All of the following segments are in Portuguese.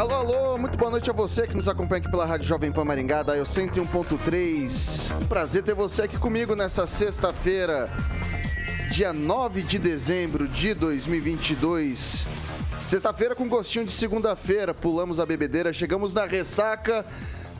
Alô, alô, muito boa noite a você que nos acompanha aqui pela Rádio Jovem Pan Maringá, da 101.3. Um prazer ter você aqui comigo nessa sexta-feira, dia 9 de dezembro de 2022. Sexta-feira com gostinho de segunda-feira, pulamos a bebedeira, chegamos na ressaca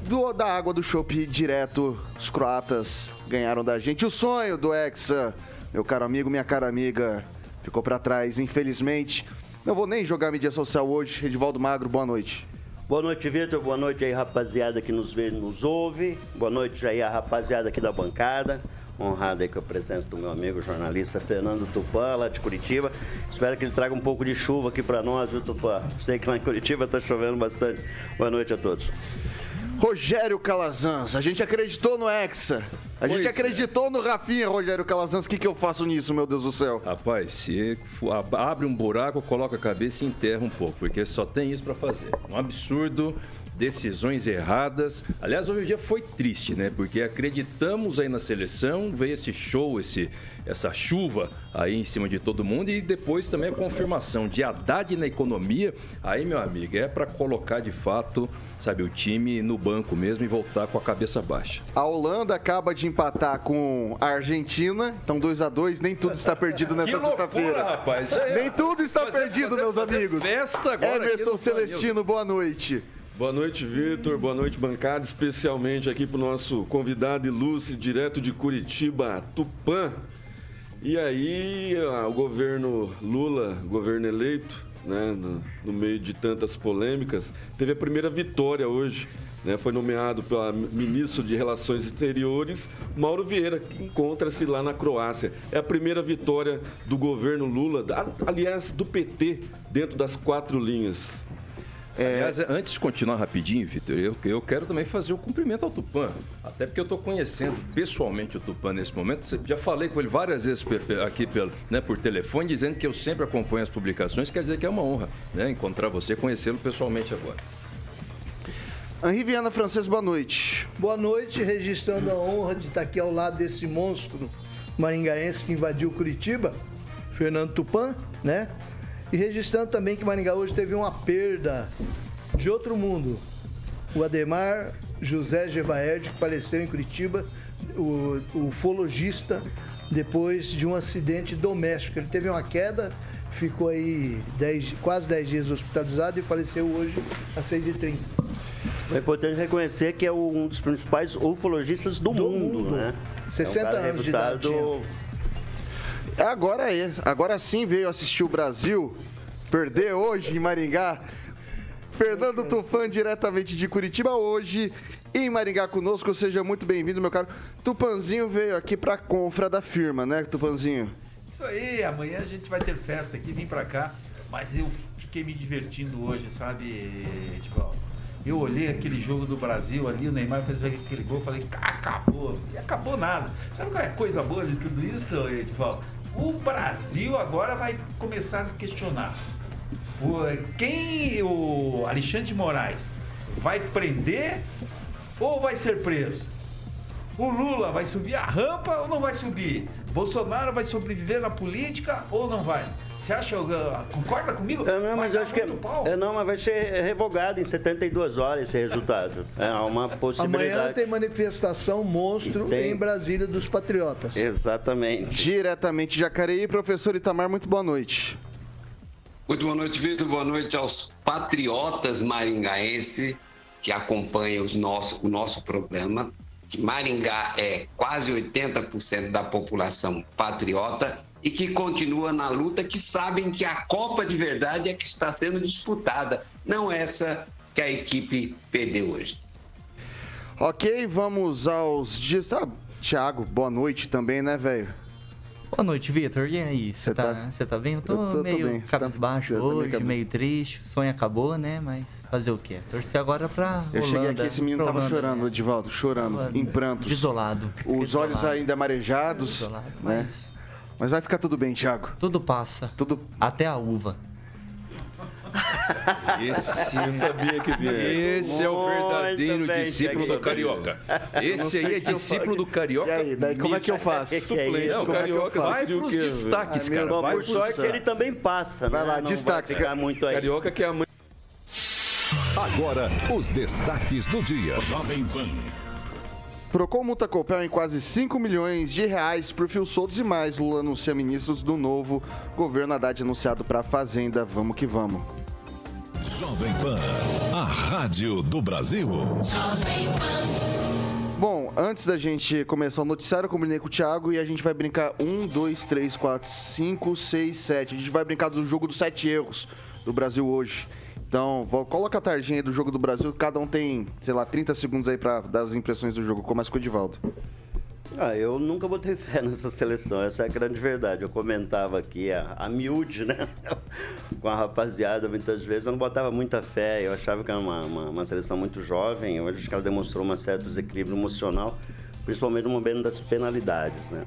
do, da água do chopp direto. Os croatas ganharam da gente o sonho do Hexa. Meu caro amigo, minha cara amiga, ficou para trás, infelizmente. Não vou nem jogar mídia social hoje. Edivaldo Magro, boa noite. Boa noite, Vitor. Boa noite aí, rapaziada que nos vê nos ouve. Boa noite aí, a rapaziada aqui da bancada. Honrado aí com a presença do meu amigo jornalista Fernando Tupã, lá de Curitiba. Espero que ele traga um pouco de chuva aqui para nós, viu, Tupã? Sei que lá em Curitiba está chovendo bastante. Boa noite a todos. Rogério Calazans, a gente acreditou no Hexa. A gente é. acreditou é. no Rafinha, Rogério Calazans. O que, que eu faço nisso, meu Deus do céu? Rapaz, se abre um buraco, coloca a cabeça e enterra um pouco, porque só tem isso para fazer. Um absurdo decisões erradas. Aliás, hoje o dia foi triste, né? Porque acreditamos aí na seleção, veio esse show, esse, essa chuva aí em cima de todo mundo e depois também a confirmação de Haddad na economia. Aí, meu amigo, é para colocar de fato, sabe, o time no banco mesmo e voltar com a cabeça baixa. A Holanda acaba de empatar com a Argentina, então 2 a 2 nem tudo está perdido nessa sexta-feira. rapaz. É, nem tudo está fazer, perdido, fazer, meus fazer amigos. Festa agora Emerson Celestino, boa noite. Boa noite, Vitor. Boa noite, bancada. Especialmente aqui para o nosso convidado ilustre, direto de Curitiba, Tupã. E aí, o governo Lula, governo eleito, né, no, no, meio de tantas polêmicas, teve a primeira vitória hoje. Né, foi nomeado pelo ministro de Relações Exteriores, Mauro Vieira, que encontra-se lá na Croácia. É a primeira vitória do governo Lula, aliás, do PT, dentro das quatro linhas. É... Aliás, antes de continuar rapidinho, Vitor, eu, eu quero também fazer o cumprimento ao Tupã. Até porque eu estou conhecendo pessoalmente o Tupã nesse momento. Já falei com ele várias vezes aqui pelo, né, por telefone, dizendo que eu sempre acompanho as publicações. Quer dizer que é uma honra né, encontrar você, conhecê-lo pessoalmente agora. Henri Viana Francês, boa noite. Boa noite, registrando a honra de estar aqui ao lado desse monstro maringaense que invadiu Curitiba, Fernando Tupan, né? E registrando também que Maringá hoje teve uma perda de outro mundo. O Ademar José Gevaerd, que faleceu em Curitiba, o, o ufologista, depois de um acidente doméstico. Ele teve uma queda, ficou aí dez, quase 10 dias hospitalizado e faleceu hoje às 6h30. É importante reconhecer que é um dos principais ufologistas do, do mundo, mundo, né? 60 é um anos de idade. Agora é, agora sim veio assistir o Brasil perder hoje em Maringá. Fernando Tufan, diretamente de Curitiba, hoje em Maringá conosco. Seja muito bem-vindo, meu caro. Tupanzinho veio aqui para a confra da firma, né, Tupanzinho? Isso aí, amanhã a gente vai ter festa aqui, vim para cá. Mas eu fiquei me divertindo hoje, sabe, tipo, eu olhei aquele jogo do Brasil ali, o Neymar fez aquele gol, falei, acabou. E acabou nada. Sabe qual é a coisa boa de tudo isso, Edivaldo? O Brasil agora vai começar a questionar. Quem o Alexandre de Moraes vai prender ou vai ser preso? O Lula vai subir a rampa ou não vai subir? Bolsonaro vai sobreviver na política ou não vai? Você acha, concorda comigo? Eu não, mas eu acho que é, não, mas vai ser revogado em 72 horas esse resultado. É uma possibilidade. Amanhã tem manifestação monstro tem... em Brasília dos Patriotas. Exatamente. Diretamente de Jacareí, professor Itamar, muito boa noite. Muito boa noite, Vitor. Boa noite aos patriotas maringaenses que acompanham os nosso, o nosso programa. Que Maringá é quase 80% da população patriota e que continua na luta, que sabem que a Copa de verdade é que está sendo disputada, não essa que a equipe perdeu hoje. Ok, vamos aos dias. Ah, Thiago, boa noite também, né, velho? Boa noite, Vitor. E aí, você tá, tá- você tá bem? Eu tô, Eu tô- meio bem. Tá- cabisbaixo meio hoje, cabis- meio triste. O sonho acabou, né? Mas fazer o quê? Torcer agora pra Eu cheguei Holanda, aqui, esse menino pra tava Holanda, chorando, né? Edivaldo, chorando, Tava em prantos. Desolado. Os olhos Desolado. ainda marejados, Desolado, né? mas Mas vai ficar tudo bem, Thiago. tudo passa. Tudo. Até a uva. Esse, Eu sabia que vinha. esse é o verdadeiro bem, discípulo do Carioca. Esse aí é discípulo do Carioca. E aí, daí como é que eu faço? Que que é isso? Não, como é que eu Carioca, faço? Vai pros destaques, velho? cara. Bom, Vai por pros sorte ele também passa, Vai né? lá, Não destaques. Vai muito aí. Carioca que é a mãe. Agora, os destaques do dia. Jovem Pan. Procon multa Copel em quase 5 milhões de reais por fios soltos e mais. Lula anuncia ministros do novo governo Haddad anunciado para a Fazenda. Vamos que vamos. Jovem Pan, a rádio do Brasil. Bom, antes da gente começar o noticiário, eu combinei com o Thiago e a gente vai brincar 1, 2, 3, 4, 5, 6, 7. A gente vai brincar do jogo dos sete erros do Brasil hoje. Então, vou- coloca a tarjinha aí do jogo do Brasil. Cada um tem, sei lá, 30 segundos aí para dar as impressões do jogo. Começa com o Edivaldo. Ah, eu nunca botei fé nessa seleção, essa é a grande verdade. Eu comentava aqui a, a miúde, né? Com a rapaziada, muitas vezes eu não botava muita fé. Eu achava que era uma, uma, uma seleção muito jovem. Hoje acho que ela demonstrou um certo desequilíbrio emocional, principalmente no momento das penalidades, né?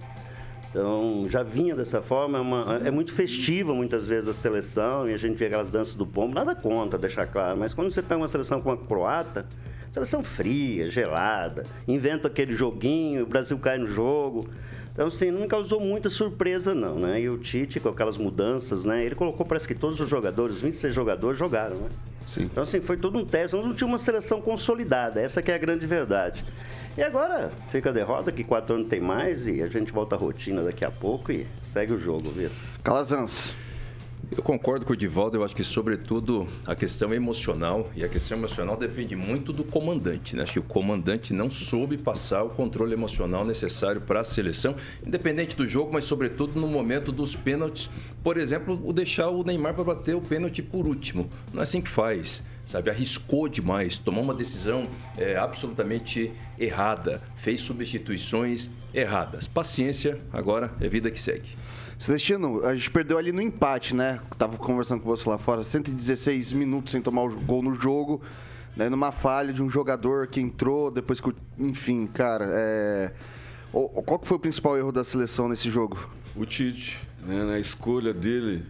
Então, já vinha dessa forma, é, uma- é muito festiva muitas vezes a seleção, e a gente vê aquelas danças do pombo, nada contra, deixar claro, mas quando você pega uma seleção como a croata, seleção fria, gelada, inventa aquele joguinho, o Brasil cai no jogo. Então, assim, não me causou muita surpresa, não, né? E o Tite, com aquelas mudanças, né? Ele colocou, parece que todos os jogadores, 26 jogadores, jogaram, né? Sim. Então, assim, foi todo um teste. Nós não tínhamos uma seleção consolidada, essa que é a grande verdade. E agora fica a derrota, que quatro anos tem mais, e a gente volta à rotina daqui a pouco e segue o jogo, Vitor. Calazans. Eu concordo com o Divaldo, eu acho que, sobretudo, a questão emocional, e a questão emocional depende muito do comandante. Né? Acho que o comandante não soube passar o controle emocional necessário para a seleção, independente do jogo, mas, sobretudo, no momento dos pênaltis. Por exemplo, o deixar o Neymar para bater o pênalti por último. Não é assim que faz. Sabe, arriscou demais, tomou uma decisão é, absolutamente errada, fez substituições erradas. Paciência, agora é vida que segue. Celestino, a gente perdeu ali no empate, né? Tava conversando com você lá fora, 116 minutos sem tomar o gol no jogo, né? numa falha de um jogador que entrou depois que, o- enfim, cara, é... o- qual que foi o principal erro da seleção nesse jogo? O Tite, né, na escolha dele,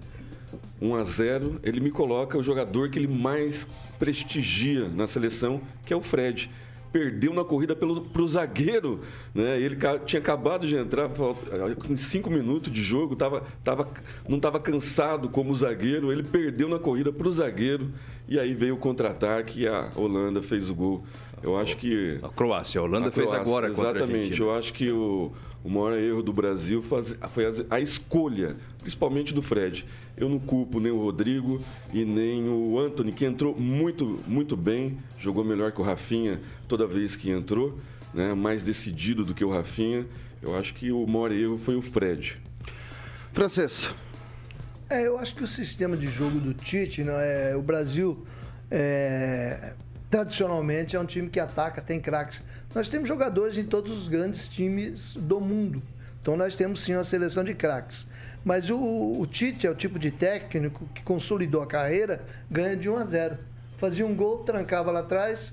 1 a 0 ele me coloca o jogador que ele mais prestigia na seleção, que é o Fred. Perdeu na corrida pelo, pro zagueiro, né? Ele tinha acabado de entrar, falta- em cinco minutos de jogo, tava, tava, não estava cansado como o zagueiro, ele perdeu na corrida pro zagueiro e aí veio o contra-ataque e a Holanda fez o gol. Eu acho que A Croácia, a Holanda a fez Croácia, agora contra a Exatamente. Argentina. Eu acho que o, o maior erro do Brasil faz- foi a, a escolha, principalmente do Fred. Eu não culpo nem o Rodrigo e nem o Anthony, que entrou muito, muito bem, jogou melhor que o Rafinha toda vez que entrou, né? mais decidido do que o Rafinha. Eu acho que o maior erro foi o Fred. Francês, É, eu acho que o sistema de jogo do Tite, né, é, o Brasil é, tradicionalmente é um time que ataca, tem craques. Nós temos jogadores em todos os grandes times do mundo. Então nós temos sim uma seleção de craques. Mas o, o Tite é o tipo de técnico que consolidou a carreira, ganha de 1 a 0. Fazia um gol, trancava lá atrás,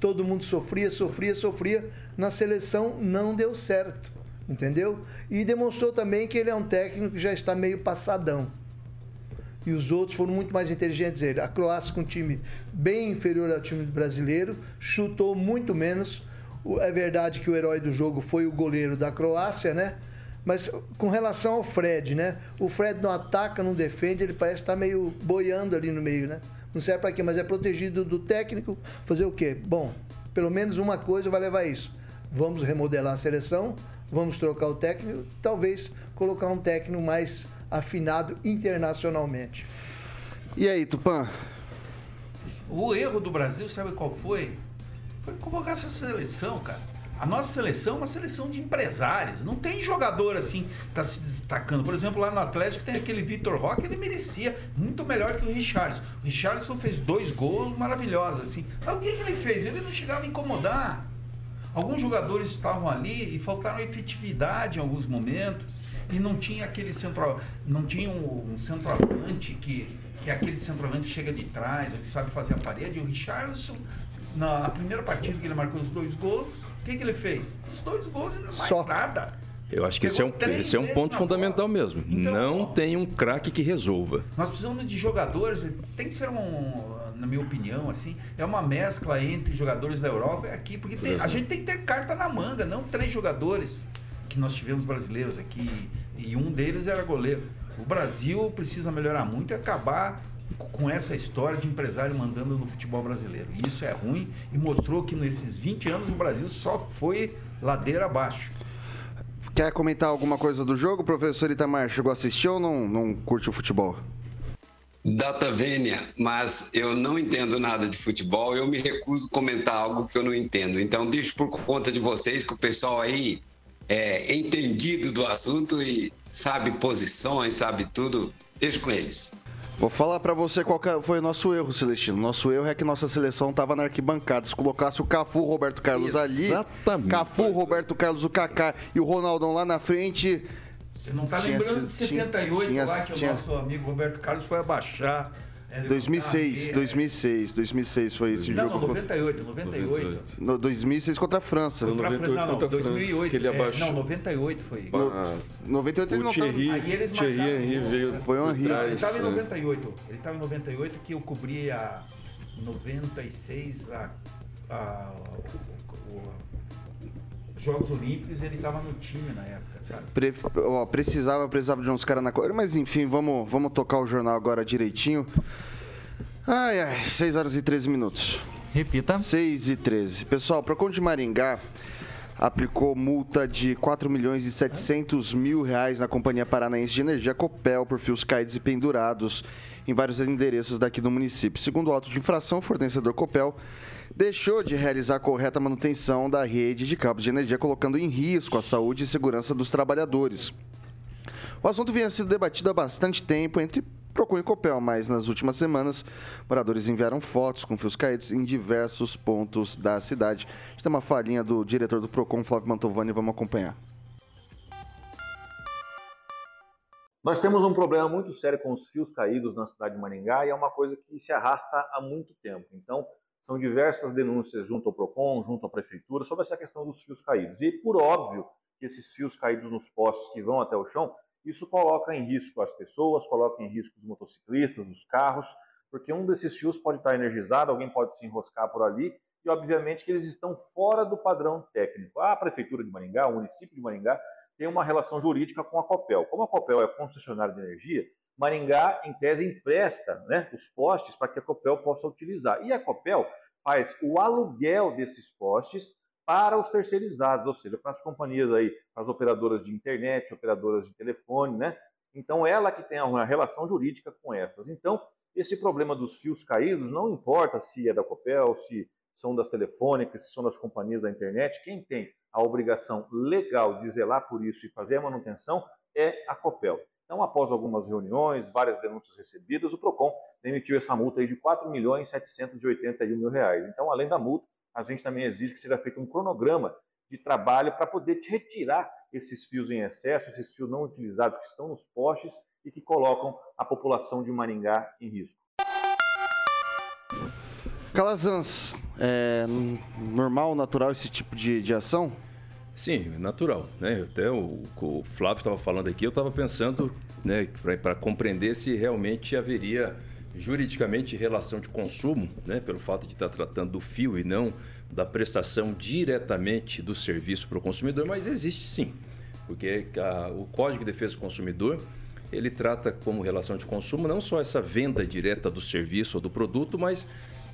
todo mundo sofria, sofria, sofria. Na seleção não deu certo, entendeu? E demonstrou também que ele é um técnico que já está meio passadão e os outros foram muito mais inteligentes ele. A Croácia com um time bem inferior ao time brasileiro, chutou muito menos. É verdade que o herói do jogo foi o goleiro da Croácia, né? Mas com relação ao Fred, né? O Fred não ataca, não defende, ele parece estar meio boiando ali no meio, né? Não serve para quê, mas é protegido do técnico. Fazer o quê? Bom, pelo menos uma coisa vai levar a isso. Vamos remodelar a seleção, vamos trocar o técnico, talvez colocar um técnico mais afinado internacionalmente. e aí, Tupã? O erro do Brasil, sabe qual foi? Foi convocar essa seleção, cara. A nossa seleção é uma seleção de empresários. Não tem jogador assim que tá se destacando. Por exemplo, lá no Atlético tem aquele Vitor Roque, ele merecia muito melhor que o Richarlison. O Richarlison fez dois gols maravilhosos, assim. Mas o que, que ele fez? Ele não chegava a incomodar. Alguns jogadores estavam ali e faltaram efetividade em alguns momentos. E não tinha aquele centro, não tinha um, um centroavante que, que é aquele centroavante que chega de trás, ou que sabe fazer a parede. O Richarlison, na, na primeira partida que ele marcou os dois gols, o que, que ele fez? Os dois gols e não mais Só. nada. Eu acho que esse é um, esse é um ponto fundamental bola. mesmo. Então, não ó, tem um craque que resolva. Nós precisamos de jogadores, tem que ser um, na minha opinião, assim, é uma mescla entre jogadores da Europa e aqui, porque tem- a gente tem que ter carta na manga, não três jogadores que nós tivemos brasileiros aqui e um deles era goleiro. O Brasil precisa melhorar muito e acabar com essa história de empresário mandando no futebol brasileiro. E isso é ruim e mostrou que nesses 20 anos o Brasil só foi ladeira abaixo. Quer comentar alguma coisa do jogo, professor Itamar? Chegou a assistir ou não, não curte o futebol? Data vênia, mas eu não entendo nada de futebol, eu me recuso a comentar algo que eu não entendo. Então, deixo por conta de vocês que o pessoal aí é entendido do assunto e sabe posições, sabe tudo, deixo com eles. Vou falar pra você qual foi o nosso erro, Celestino. Nosso erro é que nossa seleção tava na arquibancada. Se colocasse o Cafu, Roberto Carlos ali, Exatamente. Cafu, Roberto Carlos, o Kaká e o Ronaldão lá na frente, Você não está Tinha lembrando de sido- tinha- 78 tinha- lá que tinha- o nosso amigo Roberto Carlos foi abaixar. É, levantar 2006, a- 2006, 2006 foi esse Não, não, jogo. 98, 98. No 2006 contra a França. Não, Contra a 98 França, não, contra a França, 2008. que ele é, abaixou. não, 98 foi. No, Ah, 98 ele o não tava- Thierry, Aí eles Thierry marcaram Henry veio Foi por Henry. Ele estava em né? 98. Ele estava em 98 que eu cobria 96 a, a- o- os Jogos Olímpicos e ele estava no time na época? Pre- ó, precisava, precisava de uns caras na cor. Mas enfim, vamos, vamos tocar o jornal agora direitinho. Ai, ai, 6 horas e 13 minutos. Repita. 6 e 13. Pessoal, Procon de Maringá aplicou multa de 4 milhões e 700 mil reais na Companhia Paranaense de Energia Copel por fios caídos e pendurados em vários endereços daqui do município. Segundo o auto de infração, o fornecedor Copel deixou de realizar a correta manutenção da rede de cabos de energia, colocando em risco a saúde e segurança dos trabalhadores. O assunto vinha sendo debatido há bastante tempo entre Procon e Copel, mas nas últimas semanas, moradores enviaram fotos com fios caídos em diversos pontos da cidade. A gente tem uma falinha do diretor do Procon, Flávio Mantovani, vamos acompanhar. Nós temos um problema muito sério com os fios caídos na cidade de Maringá e é uma coisa que se arrasta há muito tempo. Então, são diversas denúncias junto ao PROCON, junto à Prefeitura, sobre essa questão dos fios caídos. E, por óbvio, que esses fios caídos nos postes que vão até o chão, isso coloca em risco as pessoas, coloca em risco os motociclistas, os carros, porque um desses fios pode estar energizado, alguém pode se enroscar por ali, e obviamente que eles estão fora do padrão técnico. A Prefeitura de Maringá, o município de Maringá, tem uma relação jurídica com a Copel. Como a Copel é concessionária de energia, Maringá, em tese, empresta né, os postes para que a Copel possa utilizar. E a Copel faz o aluguel desses postes para os terceirizados, ou seja, para as companhias aí, para as operadoras de internet, operadoras de telefone, né? Então, ela que tem uma relação jurídica com essas. Então, esse problema dos fios caídos, não importa se é da Copel, se são das telefônicas, se são das companhias da internet, quem tem a obrigação legal de zelar por isso e fazer a manutenção é a Copel. Então, após algumas reuniões, várias denúncias recebidas, o PROCON emitiu essa multa de R$ 4 milhões 781 mil reais. Então, além da multa, a gente também exige que seja feito um cronograma de trabalho para poder retirar esses fios em excesso, esses fios não utilizados que estão nos postes e que colocam a população de Maringá em risco. Calazans, é normal, natural esse tipo de, de ação? Sim, natural. Né? Até o, o Flávio estava falando aqui, eu estava pensando né, para compreender se realmente haveria juridicamente relação de consumo, né, pelo fato de estar tratando do fio e não da prestação diretamente do serviço para o consumidor, mas existe sim, porque a, o Código de Defesa do Consumidor ele trata como relação de consumo não só essa venda direta do serviço ou do produto, mas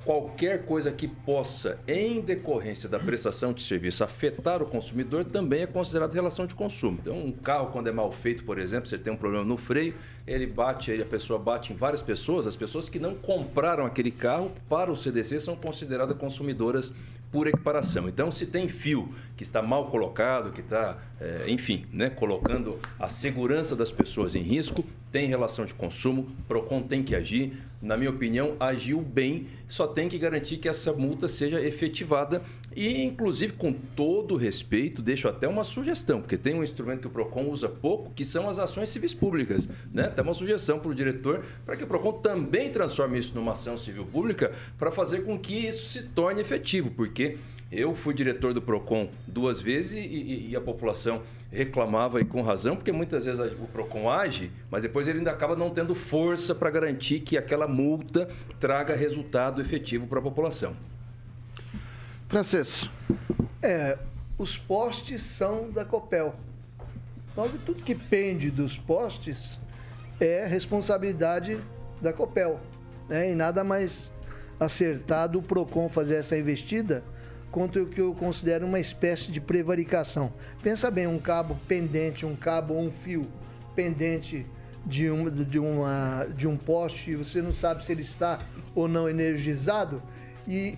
qualquer coisa que possa, em decorrência da prestação de serviço, afetar o consumidor também é considerado relação de consumo. Então, um carro, quando é mal feito, por exemplo, você tem um problema no freio, ele bate, a pessoa bate em várias pessoas, as pessoas que não compraram aquele carro para o CDC são consideradas consumidoras por equiparação. Então, se tem fio que está mal colocado, que está, é, enfim, né, colocando a segurança das pessoas em risco, tem relação de consumo, PROCON tem que agir. Na minha opinião, agiu bem, só tem que garantir que essa multa seja efetivada e, inclusive, com todo respeito, deixo até uma sugestão, porque tem um instrumento que o PROCON usa pouco, que são as ações civis públicas. Né? Uma sugestão para o diretor, para que o PROCON também transforme isso numa ação civil pública, para fazer com que isso se torne efetivo, porque eu fui diretor do PROCON duas vezes e, e, e, a população reclamava e com razão, porque muitas vezes o PROCON age, mas depois ele ainda acaba não tendo força para garantir que aquela multa traga resultado efetivo para a população. Francês. É, os postes são da Copel. Logo, tudo que pende dos postes é responsabilidade da Copel. Né? E nada mais acertado o PROCON fazer essa investida contra o que eu considero uma espécie de prevaricação. Pensa bem, um cabo pendente, um cabo um fio pendente de um, de, uma, de um poste e você não sabe se ele está ou não energizado. E,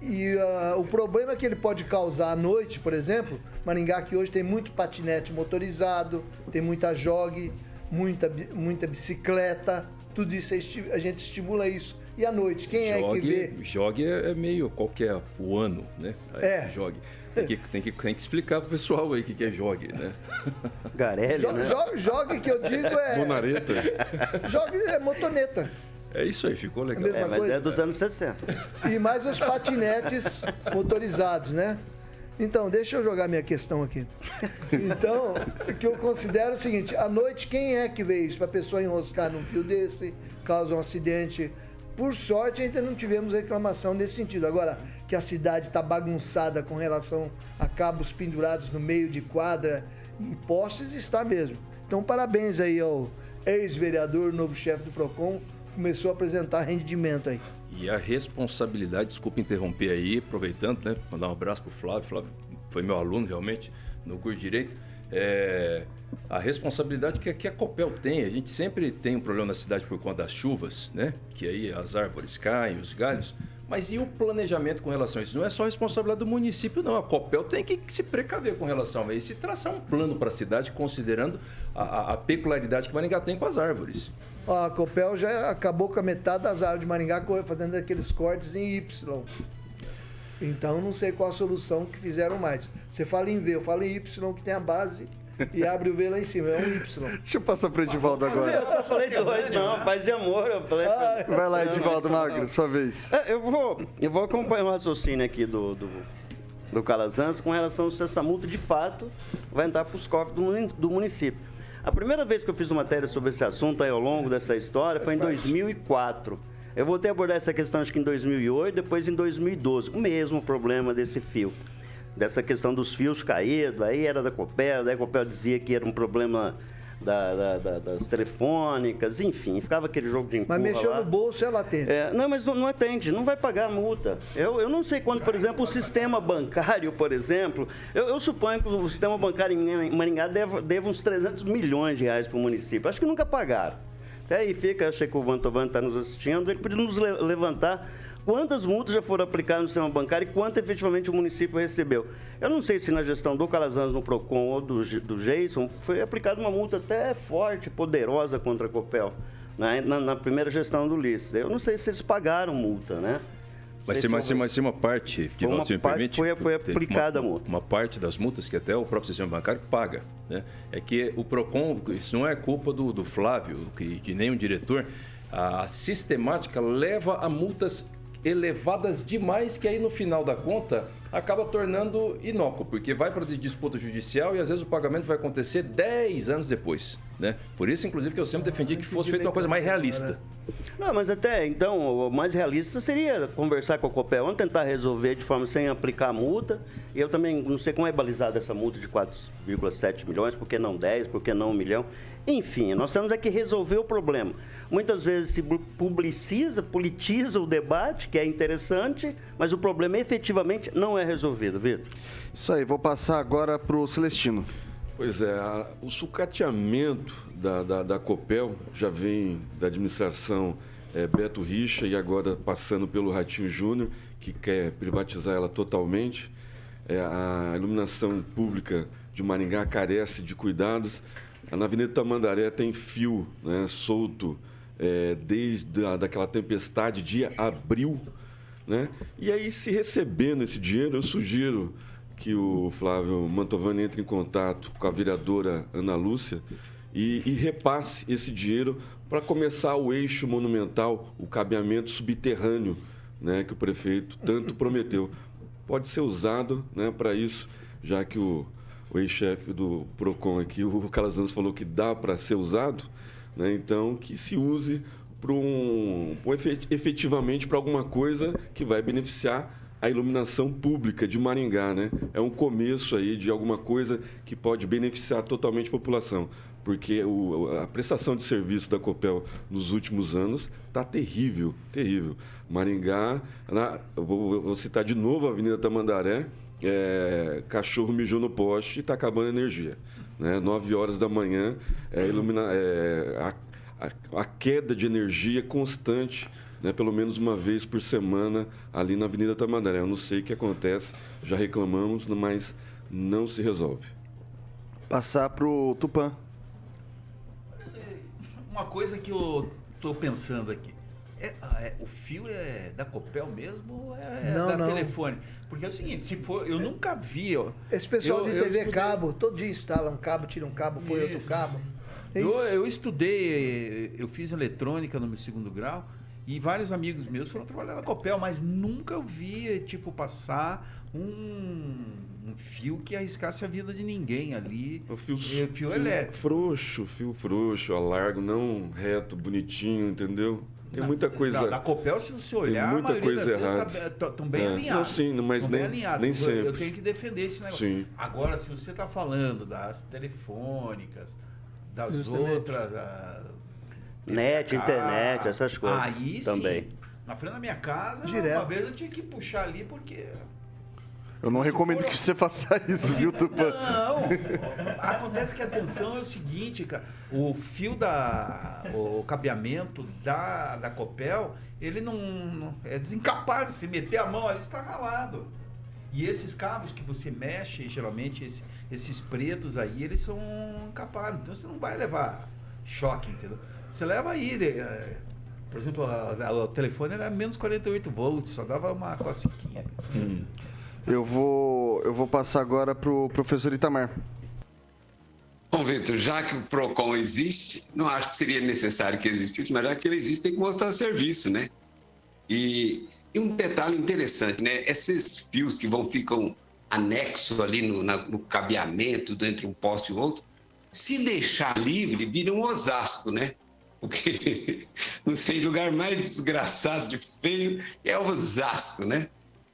e uh, o problema que ele pode causar à noite, por exemplo, Maringá que hoje tem muito patinete motorizado, tem muita jogue, muita, muita bicicleta, tudo isso a gente estimula isso. E à noite, quem jogue, é que vê? Jogue é meio qualquer o ano, né? É. Jogue. Tem que, tem, que, tem que explicar pro pessoal aí o que, que é jogue, né? Garelli, jo, né? Jo, jogue que eu digo é... Bonareta. Jogue é motoneta. É isso aí, ficou legal. É, mas coisa? é dos anos 60. E mais os patinetes motorizados, né? Então, deixa eu jogar minha questão aqui. Então, o que eu considero é o seguinte: à noite, quem é que vê isso? Para a pessoa enroscar num fio desse, causa um acidente, por sorte, ainda não tivemos reclamação nesse sentido. Agora, que a cidade está bagunçada com relação a cabos pendurados no meio de quadra em postes, está mesmo. Então, parabéns aí ao ex-vereador, novo chefe do PROCON, começou a apresentar rendimento aí. E a responsabilidade, desculpa interromper aí, aproveitando, né? Mandar um abraço para o Flávio. Flávio foi meu aluno realmente no curso de Direito. É, a responsabilidade que, que a Copel tem. A gente sempre tem um problema na cidade por conta das chuvas, né? Que aí as árvores caem, os galhos. Mas e o planejamento com relação a isso? Não é só responsabilidade do município, não. A Copel tem que se precaver com relação a isso e traçar um plano para a cidade, considerando a, a, a peculiaridade que Maringá tem com as árvores. A Copel já acabou com a metade das árvores de Maringá fazendo aqueles cortes em Y. Então não sei qual a solução que fizeram mais. Você fala em V, eu falo em Y, que tem a base e abre o V lá em cima. É um Y. Deixa eu passar para o Edivaldo agora. Eu só falei dois, não. Paz de amor. Eu falei ah, Vai lá, Edivaldo Magro, sua vez. É, eu, vou, eu vou acompanhar o raciocínio aqui do, do, do Calazans com relação a se essa multa de fato vai entrar para os cofres do, do município. A primeira vez que eu fiz uma matéria sobre esse assunto aí ao longo dessa história foi em 2004. Eu voltei a abordar essa questão acho que em 2008, depois em 2012. O mesmo problema desse fio dessa questão dos fios caídos, aí era da Copel, daí a Copel dizia que era um problema da, da, da, das telefônicas, enfim, ficava aquele jogo de empurra Mas mexeu lá. no bolso, ela atende. É, não, mas não, não, atende, não vai pagar a multa. Eu, eu não sei quando, por exemplo, o sistema bancário, por exemplo, eu, eu suponho que o sistema bancário em Maringá deve uns 300 milhões de reais para o município. Acho que nunca pagaram. Até aí fica, acho que o Vantovan está nos assistindo, ele podia nos levantar quantas multas já foram aplicadas no sistema bancário e quanto efetivamente o município recebeu. Eu não sei se na gestão do Calazans, no PROCON ou do, do Jason, foi aplicada uma multa até forte, poderosa contra a Copel, né? na, na, primeira gestão do Ulisses. Eu não sei se eles pagaram multa, né? Mas se, mas, mas uma parte, de uma parte permite, foi, foi aplicada uma, a multa. Uma parte das multas que até o próprio sistema bancário paga. Né? É que o PROCON, isso não é culpa do, do Flávio, que, de nenhum diretor, a sistemática leva a multas elevadas demais que aí no final da conta acaba tornando inócuo, porque vai para disputa judicial e às vezes o pagamento vai acontecer 10 anos depois. Né? Por isso, inclusive, que eu sempre defendi que fosse feita uma coisa mais realista. Não, mas até então, o mais realista seria conversar com a Copel, vamos tentar resolver de forma sem aplicar a multa. E eu também não sei como é balizada essa multa de 4,7 milhões, por que não 10, por que não 1 milhão. Enfim, nós temos é que resolver o problema. Muitas vezes se publiciza, politiza o debate, que é interessante, mas o problema efetivamente não é resolvido, Vitor. Isso aí, vou passar agora para o Celestino. Pois é, a, o sucateamento da, da, da, Copel já vem da administração é, Beto Richa e agora passando pelo Ratinho Júnior, que quer privatizar ela totalmente. É, a iluminação pública de Maringá carece de cuidados. Na Avenida Tamandaré tem fio né, solto é, desde a, daquela tempestade de abril. Né? E aí, se recebendo esse dinheiro, eu sugiro que o Flávio Mantovani entre em contato com a vereadora Ana Lúcia e, e repasse esse dinheiro para começar o eixo monumental, o cabeamento subterrâneo, né, que o prefeito tanto prometeu. Pode ser usado né, para isso, já que o, o ex-chefe do PROCON aqui, o Calazans, falou que dá para ser usado, né, então que se use para um, efetivamente para alguma coisa que vai beneficiar a iluminação pública de Maringá, né? É um começo aí de alguma coisa que pode beneficiar totalmente a população porque o, a prestação de serviço da Copel nos últimos anos está terrível, terrível. Maringá, na, vou, vou, citar de novo a Avenida Tamandaré, é, cachorro mijou no poste e está acabando a energia. Né? 9 horas da manhã, é, ilumina, é, a, a, a, queda de energia constante, né? pelo menos uma vez por semana, ali na Avenida Tamandaré. Eu não sei o que acontece, já reclamamos, mas não se resolve. Passar para o Tupã uma coisa que eu tô pensando aqui. É, ah, é, o fio é da Copel mesmo ou é não, da não. telefone? Porque é o seguinte, se for, eu nunca vi. Ó, Esse pessoal eu, de TV cabo, todo dia instala um cabo, tira um cabo, põe Isso. outro cabo. É eu, eu estudei, eu fiz eletrônica no meu segundo grau e vários amigos meus foram trabalhar na Copel, mas nunca vi, tipo, passar um, um, fio que arriscasse a vida de ninguém ali. O fio, fio, fio elétrico. Frouxo, fio frouxo, a largo, não reto, bonitinho, entendeu? Tem muita coisa. Da, da Copel, se você olhar, tem muita coisa errada. Estão tá, bem é. alinhados. Não, sim, mas nem, nem sempre. Eu tenho que defender esse negócio. Sim. Agora, se você está falando das telefônicas, das Justamente. outras. A, Net, internet, essas coisas. Aí também. Sim. Na frente da minha casa, Direto. uma vez eu tinha que puxar ali porque eu não recomendo que você faça isso, viu, Tupã? Não, acontece que a tensão é o seguinte, cara. O fio da. O cabeamento da, da Copel, ele não, não é desencapado. Se meter a mão ali, está ralado. E esses cabos que você mexe, geralmente esse, esses pretos aí, eles são encapados. Então você não vai levar choque, entendeu? Você leva aí. De, é, por exemplo, a, a, o telefone era menos 48 volts, só dava uma cosquinha. Hum. Eu vou, eu vou passar agora para o professor Itamar. Bom, Vitor, já que o PROCON existe, não acho que seria necessário que existisse, mas já que ele existe, tem que mostrar serviço, né? E, e um detalhe interessante, né? Esses fios que vão ficam anexos ali no, na, no cabeamento entre um poste e outro, se deixar livre, vira um osasco, né? Porque não sei, lugar mais desgraçado de feio é o Osasco, né?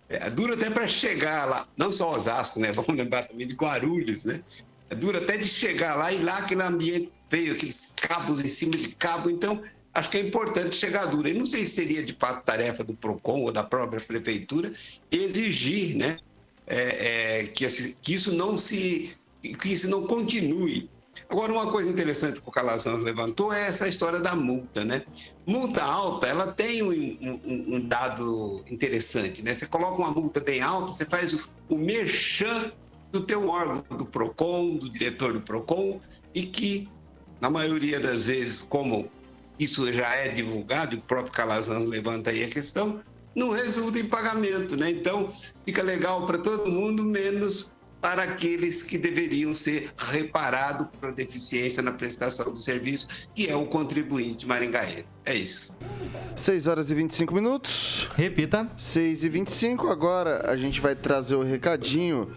É duro até para chegar lá, não só Osasco, né? Vamos lembrar também de Guarulhos, né? É duro até de chegar lá e lá aquele ambiente feio, aqueles cabos em cima de cabo. Então, acho que é importante chegar duro. E não sei se seria de fato tarefa do PROCON ou da própria prefeitura exigir, né? É, é, que, que isso não se que isso não continue Agora, uma coisa interessante que o Calazans levantou é essa história da multa, né? Multa alta, ela tem um, um, um dado interessante, né? Você coloca uma multa bem alta, você faz o, o merchan do teu órgão, do PROCON, do diretor do PROCON, e que, na maioria das vezes, como isso já é divulgado, o próprio Calazans levanta aí a questão, não resulta em pagamento, né? Então, fica legal para todo mundo, menos para aqueles que deveriam ser reparados por deficiência na prestação do serviço, que é o contribuinte maringaense. É isso. 6 horas e 25 minutos. Repita. 6 e 25. Agora a gente vai trazer o recadinho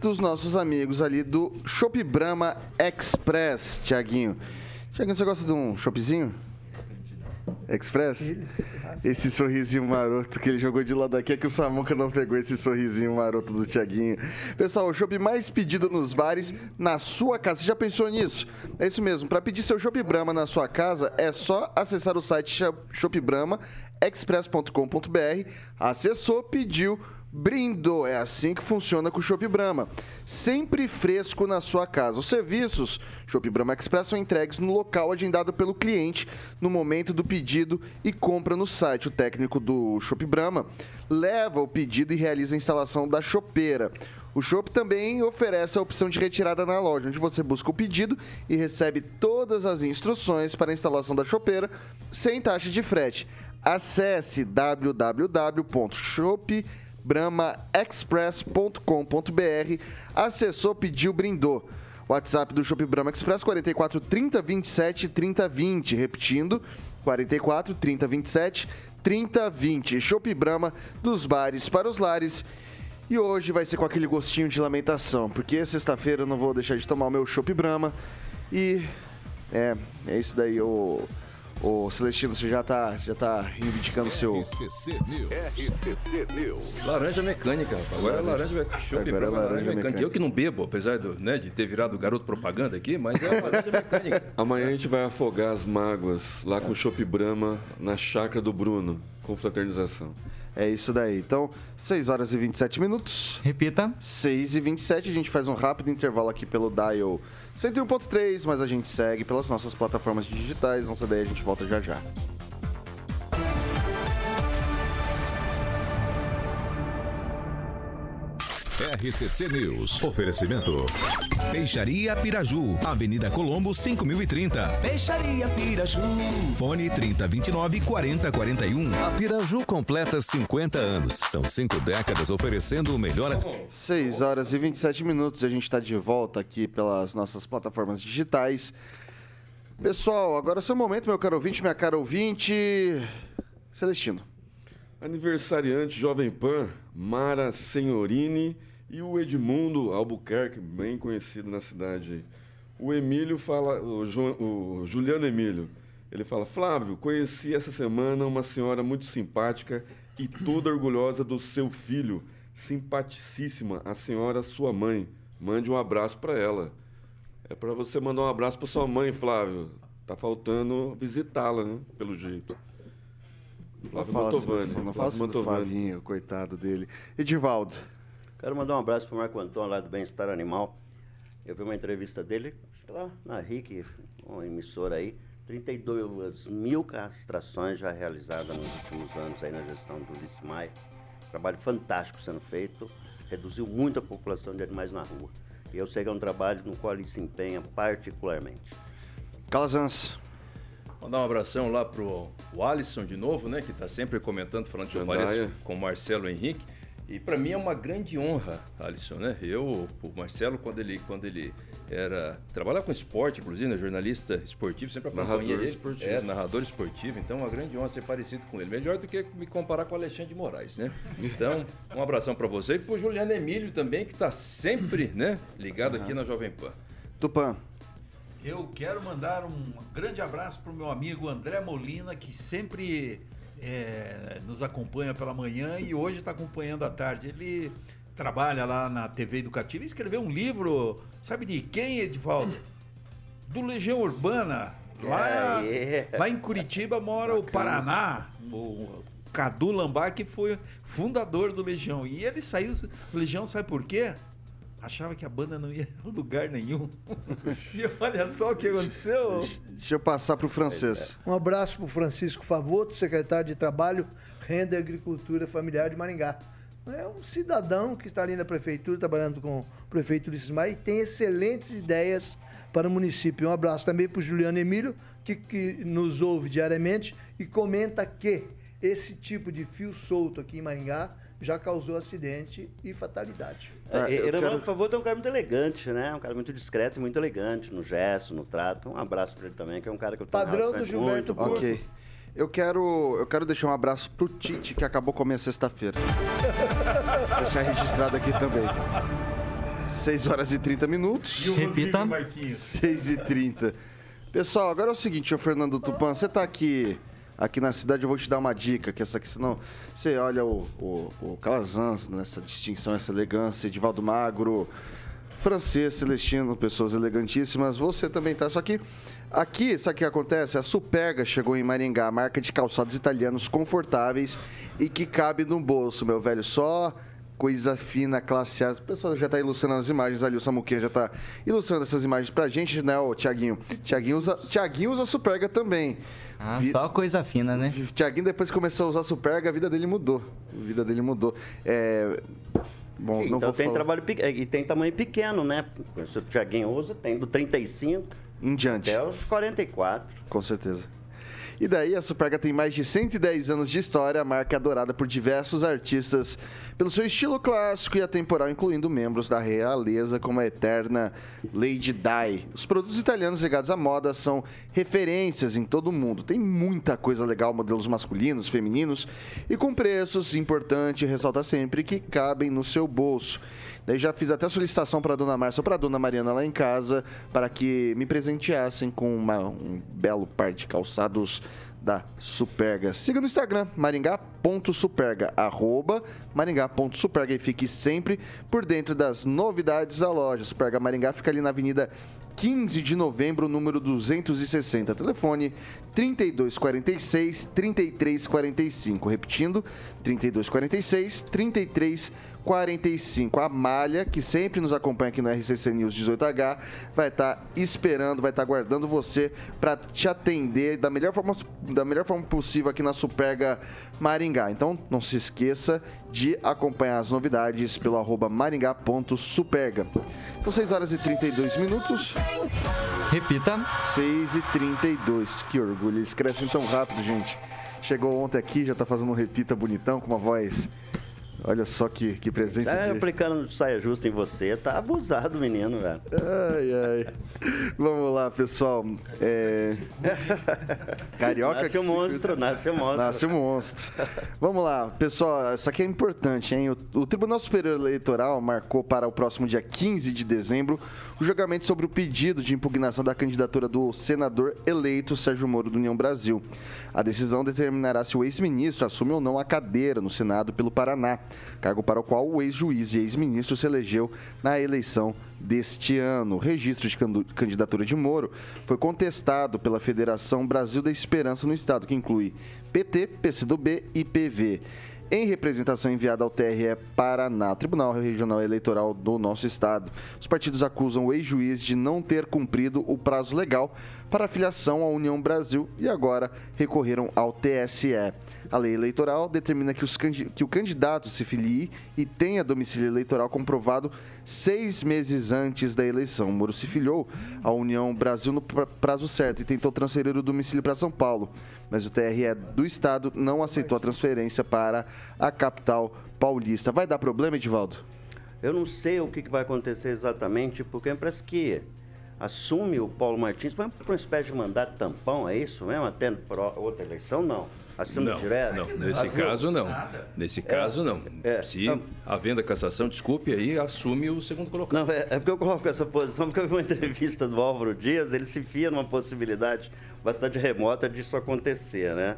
dos nossos amigos ali do Shop Brahma Express, Tiaguinho. Tiaguinho, você gosta de um shopzinho? Express? Esse sorrisinho maroto que ele jogou de lado aqui é que o Samuca não pegou esse sorrisinho maroto do Tiaguinho. Pessoal, o shopping mais pedido nos bares na sua casa. Você já pensou nisso? É isso mesmo. Para pedir seu Shop Brahma na sua casa, é só acessar o site shopbrahmaexpress.com.br. Acessou, pediu Brindo, é assim que funciona com o Shop Brahma. Sempre fresco na sua casa. Os serviços Shop Brahma Express são entregues no local agendado pelo cliente no momento do pedido e compra no site o técnico do Shop Brahma leva o pedido e realiza a instalação da chopeira. O Shop também oferece a opção de retirada na loja, onde você busca o pedido e recebe todas as instruções para a instalação da chopeira sem taxa de frete. Acesse www.shopbramaexpress.com.br. Acessou, pediu, brindou. WhatsApp do Shop Brahma Express 44 30 27 30 20. Repetindo, 44 30 27 30 20. Shop Brahma dos bares para os lares. E hoje vai ser com aquele gostinho de lamentação, porque sexta-feira eu não vou deixar de tomar o meu Chopp Brahma. E é, é isso daí, o, o Celestino, você já tá, já tá reivindicando o seu. RCC News. RCC News. Laranja mecânica, rapaz. Agora é laranja mecânica. Chopp Agora é Brahma, laranja mecânica. Eu que não bebo, apesar do, né, de ter virado garoto propaganda aqui, mas é laranja mecânica. Amanhã a gente vai afogar as mágoas lá com o Chopp Brahma na chácara do Bruno, com fraternização. É isso daí. Então, 6 horas e 27 minutos. Repita. 6 e 27 a gente faz um rápido intervalo aqui pelo Dial 101.3, mas a gente segue pelas nossas plataformas digitais. Não sai daí, a gente volta já já. RCC News. Oferecimento. Peixaria Piraju, Avenida Colombo 5030. Peixaria Piraju. Fone 3029 4041. A Piraju completa 50 anos. São cinco décadas oferecendo o melhor. 6 horas e 27 minutos. A gente está de volta aqui pelas nossas plataformas digitais. Pessoal, agora é o seu momento, meu caro ouvinte, minha cara ouvinte. Celestino. Aniversariante Jovem Pan, Mara Senhorini e o Edmundo Albuquerque, bem conhecido na cidade. O Emílio fala, o, Ju- o Juliano Emílio, ele fala: Flávio, conheci essa semana uma senhora muito simpática e toda orgulhosa do seu filho, simpaticíssima, a senhora sua mãe. Mande um abraço para ela. É para você mandar um abraço para sua mãe, Flávio. Tá faltando visitá-la, né? Pelo jeito. Não Flávio fala assim, Mantovani. não Flávio fala assim Mantovani. Flavinho, coitado dele. Edivaldo. Quero mandar um abraço para o Marco Antônio lá do Bem-Estar Animal. Eu vi uma entrevista dele, acho que lá na RIC, uma emissora aí. 32 mil castrações já realizadas nos últimos anos aí na gestão do Ulisses Maia. Trabalho fantástico sendo feito, reduziu muito a população de animais na rua. E eu sei que é um trabalho no qual ele se empenha particularmente. Calazans. Mandar um abração lá pro o Alisson de novo, né? Que tá sempre comentando, falando que eu Jandaia. pareço com o Marcelo Henrique. E para mim é uma grande honra, Alisson, né? Eu, o Marcelo, quando ele, quando ele era. trabalhava com esporte, inclusive, né? jornalista esportivo, sempre acompanhei Narrador ele. esportivo. É, narrador esportivo, então é uma grande honra ser parecido com ele. Melhor do que me comparar com o Alexandre de Moraes, né? Então, um abração para você e pro Juliano Emílio também, que tá sempre, né? Ligado aqui na Jovem Pan. Tupã. Eu quero mandar um grande abraço para o meu amigo André Molina, que sempre é, nos acompanha pela manhã e hoje está acompanhando à tarde. Ele trabalha lá na TV Educativa e escreveu um livro, sabe de quem, Edivaldo? Do Legião Urbana. Lá, É, é. lá em Curitiba mora o Paraná, o Cadu Lambar, que foi fundador do Legião. E ele saiu do Legião, sabe por quê? Achava que a banda não ia a lugar nenhum. e olha só o que aconteceu. Deixa eu passar pro francês. Um abraço para o Francisco Favoto, secretário de Trabalho, Renda e Agricultura Familiar de Maringá. É um cidadão que está ali na prefeitura, trabalhando com o prefeito Ulisses Maia e tem excelentes ideias para o município. Um abraço também para o Juliano Emílio, que, que nos ouve diariamente e comenta que esse tipo de fio solto aqui em Maringá já causou acidente e fatalidade. Ah, É, ele, quero- por favor, é um cara muito elegante, né? Um cara muito discreto e muito elegante no gesto, no trato. Um abraço para ele também, que é um cara que eu tenho Padrão do Gilberto muito. Ok. Eu quero, eu quero deixar um abraço pro Tite, que acabou com a minha sexta-feira. deixar registrado aqui também. 6 horas e 30 minutos. E Repita. Marquinhos. 6 e 30 Pessoal, agora é o seguinte, ô Fernando Tupan, você tá aqui, aqui na cidade, eu vou te dar uma dica, que essa aqui, senão você olha o, o, o Calazans nessa distinção, essa elegância, Edivaldo Magro, francês, Celestino, pessoas elegantíssimas, você também tá, só que aqui, sabe o que acontece? A Superga chegou em Maringá, marca de calçados italianos confortáveis e que cabe no bolso, meu velho, só Coisa fina, classe A. O pessoal já tá ilustrando as imagens ali, o Samuquinha já tá ilustrando essas imagens pra gente, né, ô Tiaguinho? Tiaguinho usa, Tiaguinho usa Superga também. Ah, Vi- só coisa fina, né? Tiaguinho, depois que começou a usar Superga, a vida dele mudou. A vida dele mudou. É... Bom, não Então vou tem falar trabalho pequeno, e tem tamanho pequeno, né? Se o Thiaguinho usa, tem do 35 em diante. até os 44. Com certeza. E daí a Superga tem mais de 110 anos de história, a marca é adorada por diversos artistas pelo seu estilo clássico e atemporal, incluindo membros da realeza como a eterna Lady Di. Os produtos italianos ligados à moda são referências em todo o mundo. Tem muita coisa legal, modelos masculinos, femininos e com preços, importante ressaltar sempre, que cabem no seu bolso. Daí já fiz até solicitação para dona Márcia ou para dona Mariana lá em casa para que me presenteassem com uma- um belo par de calçados da Superga. Siga no Instagram, maringá.superga, arroba maringá.superga e fique sempre por dentro das novidades da loja. Superga Maringá fica ali na Avenida 15 de novembro, número 260. Telefone 3246 3345. Repetindo, 3246 3345. A Malha, que sempre nos acompanha aqui no RCC News 18H, vai estar esperando, vai estar aguardando você para te atender da melhor, forma, da melhor forma possível aqui na Superga Maringá. Então, não se esqueça de acompanhar as novidades pelo arroba maringá.superga. São 6 horas e 32 minutos. Repita. 6 e 32. Que orgulho, eles crescem tão rápido, gente. Chegou ontem aqui, já tá fazendo um repita bonitão com uma voz. Olha só que, que presença. De- aplicando saia justa em você, tá abusado, menino, velho. Ai, ai. Vamos lá, pessoal. É... Carioca Nasce que o se monstro, nasce o monstro. Nasce um monstro. Vamos lá, pessoal, isso aqui é importante, hein? O, o Tribunal Superior Eleitoral marcou para o próximo dia 15 de dezembro o julgamento sobre o pedido de impugnação da candidatura do senador eleito Sérgio Moro do União Brasil. A decisão determinará se o ex-ministro assume ou não a cadeira no Senado pelo Paraná, cargo para o qual o ex-juiz e ex-ministro se elegeu na eleição deste ano. O registro de candidatura de Moro foi contestado pela Federação Brasil da Esperança no Estado, que inclui PT, PCdoB e PV. Em representação enviada ao TRE Paraná, Tribunal Regional Eleitoral do nosso estado, os partidos acusam o ex-juiz de não ter cumprido o prazo legal para filiação à União Brasil e agora recorreram ao TSE. A lei eleitoral determina que, os que o candidato se filie e tenha domicílio eleitoral comprovado seis meses antes da eleição. Moro se filiou à União Brasil no pra- prazo certo e tentou transferir o domicílio para São Paulo, mas o TRE do estado não aceitou a transferência para a capital paulista. Vai dar problema, Edivaldo? Eu não sei o que vai acontecer exatamente, porque parece que assume o Paulo Martins, mas por uma espécie de mandato tampão, é isso mesmo? Até para outra eleição, não. Assume Não, direto. não, nesse caso não. Nesse caso não. É, Se então- havendo a cassação, desculpe, aí assume o segundo colocado. Não, é, é porque eu coloco essa posição, porque eu vi uma entrevista do Álvaro Dias, ele se fia numa possibilidade bastante remota disso acontecer, né?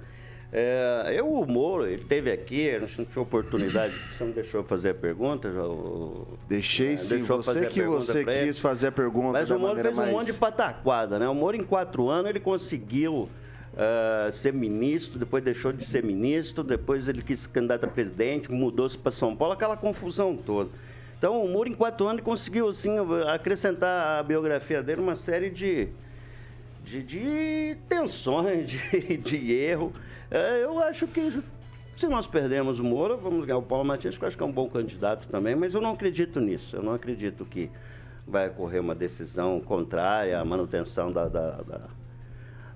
É, eu, o Moro, ele esteve aqui, a gente não tinha oportunidade, você não deixou eu fazer a pergunta? já, o- Deixei É, sim, deixou eu fazer você a que você ele. quis fazer a pergunta Mas o Moro fez um mais... monte de pataquada, né? O Moro, em quatro anos, ele conseguiu ah, ser ministro, depois deixou de ser ministro, depois ele quis se candidato a presidente, mudou-se para São Paulo, aquela confusão toda. Então, o Moro, em quatro anos, ele conseguiu, assim, acrescentar à biografia dele uma série de, de, de tensões, de, de erro. É, eu acho que se nós perdemos o Moro, vamos ganhar o Paulo Matias, que eu acho que é um bom candidato também, mas eu não acredito nisso. Eu não acredito que vai ocorrer uma decisão contrária à manutenção da, da- da-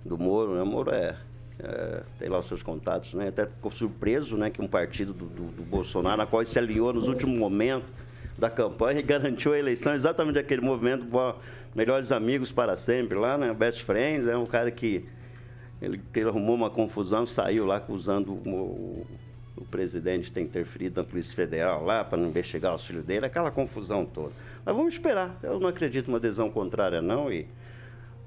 do Moro. Né? O Moro é, é, tem lá os seus contatos, né? até ficou surpreso né, que um partido do, do- do Bolsonaro, na qual ele se alinhou nos últimos momentos da campanha e garantiu a eleição exatamente aquele movimento, melhores amigos para sempre lá, né? Best Friends, é um cara que ele, ele arrumou uma confusão, saiu lá acusando o, o- presidente de ter interferido na Polícia Federal lá para não investigar os filhos dele, aquela confusão toda. Mas vamos esperar. Eu não acredito numa adesão contrária, não, e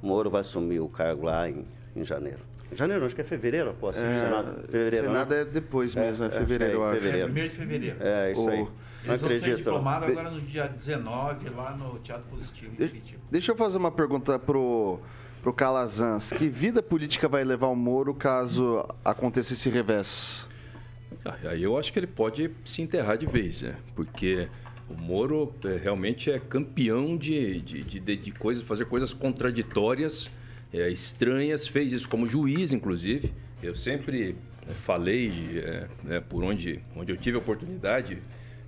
Moro vai assumir o cargo lá em, em janeiro. Janeiro, acho que é fevereiro, pô, assim, É, Senado. Fevereiro, Senado né? é depois mesmo, é fevereiro, isso aí, eu acho. fevereiro. Primeiro de fevereiro. É, isso O- aí. Não Eles vão ser acredito. diplomados agora no dia 19, lá no Teatro Positivo, De-. Deixa eu fazer uma pergunta pro, pro Calazans. Que vida política vai levar o Moro caso aconteça esse revés? Ah, Aí eu acho que ele pode se enterrar de vez, né? Porque o Moro é, realmente é campeão de, de, de, de- de coisas, fazer coisas contraditórias, é, estranhas, fez isso como juiz, inclusive. Eu sempre é, falei, é, né, por onde, onde eu tive a oportunidade,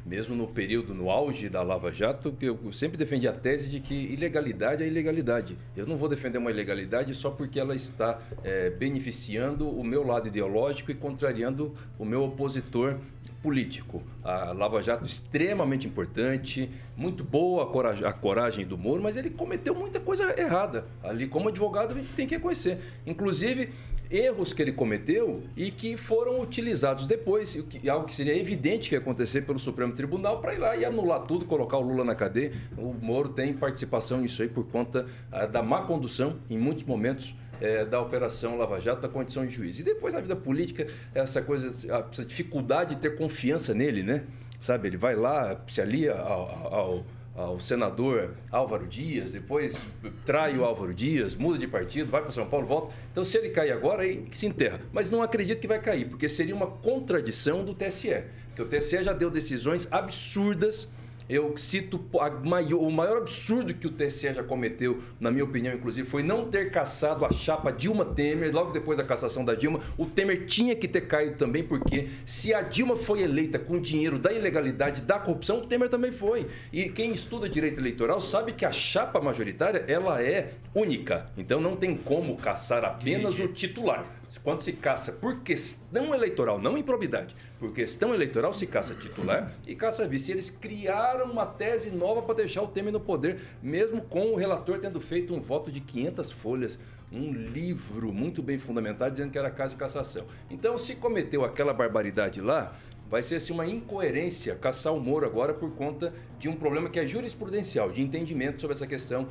mesmo no período, no auge da Lava Jato, que eu sempre defendi a tese de que ilegalidade é ilegalidade. Eu não vou defender uma ilegalidade só porque ela está eh, beneficiando o meu lado ideológico e contrariando o meu opositor político. A Lava Jato extremamente importante, muito boa a coragem, a coragem do Moro, mas ele cometeu muita coisa errada. Ali, como advogado, a gente tem que reconhecer. Inclusive, erros que ele cometeu e que foram utilizados depois, algo que seria evidente que ia acontecer pelo Supremo Tribunal para ir lá e anular tudo, colocar o Lula na cadeia. O Moro tem participação nisso aí por conta ah, da má condução, em muitos momentos, eh, da Operação Lava Jato, da condição de juiz. E depois na vida política, essa coisa, essa dificuldade de ter confiança nele, né? Sabe, ele vai lá, se alia ao- ao- ao senador Álvaro Dias, depois trai o Álvaro Dias, muda de partido, vai para São Paulo, volta. Então, se ele cair agora, aí se enterra. Mas não acredito que vai cair, porque seria uma contradição do TSE. Porque o TSE já deu decisões absurdas. Eu cito maior- o maior absurdo que o TSE já cometeu, na minha opinião, inclusive, foi não ter caçado a chapa Dilma Temer, logo depois da cassação da Dilma. O Temer tinha que ter caído também, porque se a Dilma foi eleita com dinheiro da ilegalidade, da corrupção, o Temer também foi. E quem estuda direito eleitoral sabe que a chapa majoritária, ela é única. Então não tem como caçar apenas o titular. Quando se caça por questão eleitoral, não improbidade, por questão eleitoral se caça titular e caça vice. Eles criaram uma tese nova para deixar o Temer no poder, mesmo com o relator tendo feito um voto de 500 folhas, um livro muito bem fundamentado dizendo que era caso de cassação. Então, se cometeu aquela barbaridade lá, vai ser assim uma incoerência caçar o Moro agora por conta de um problema que é jurisprudencial, de entendimento sobre essa questão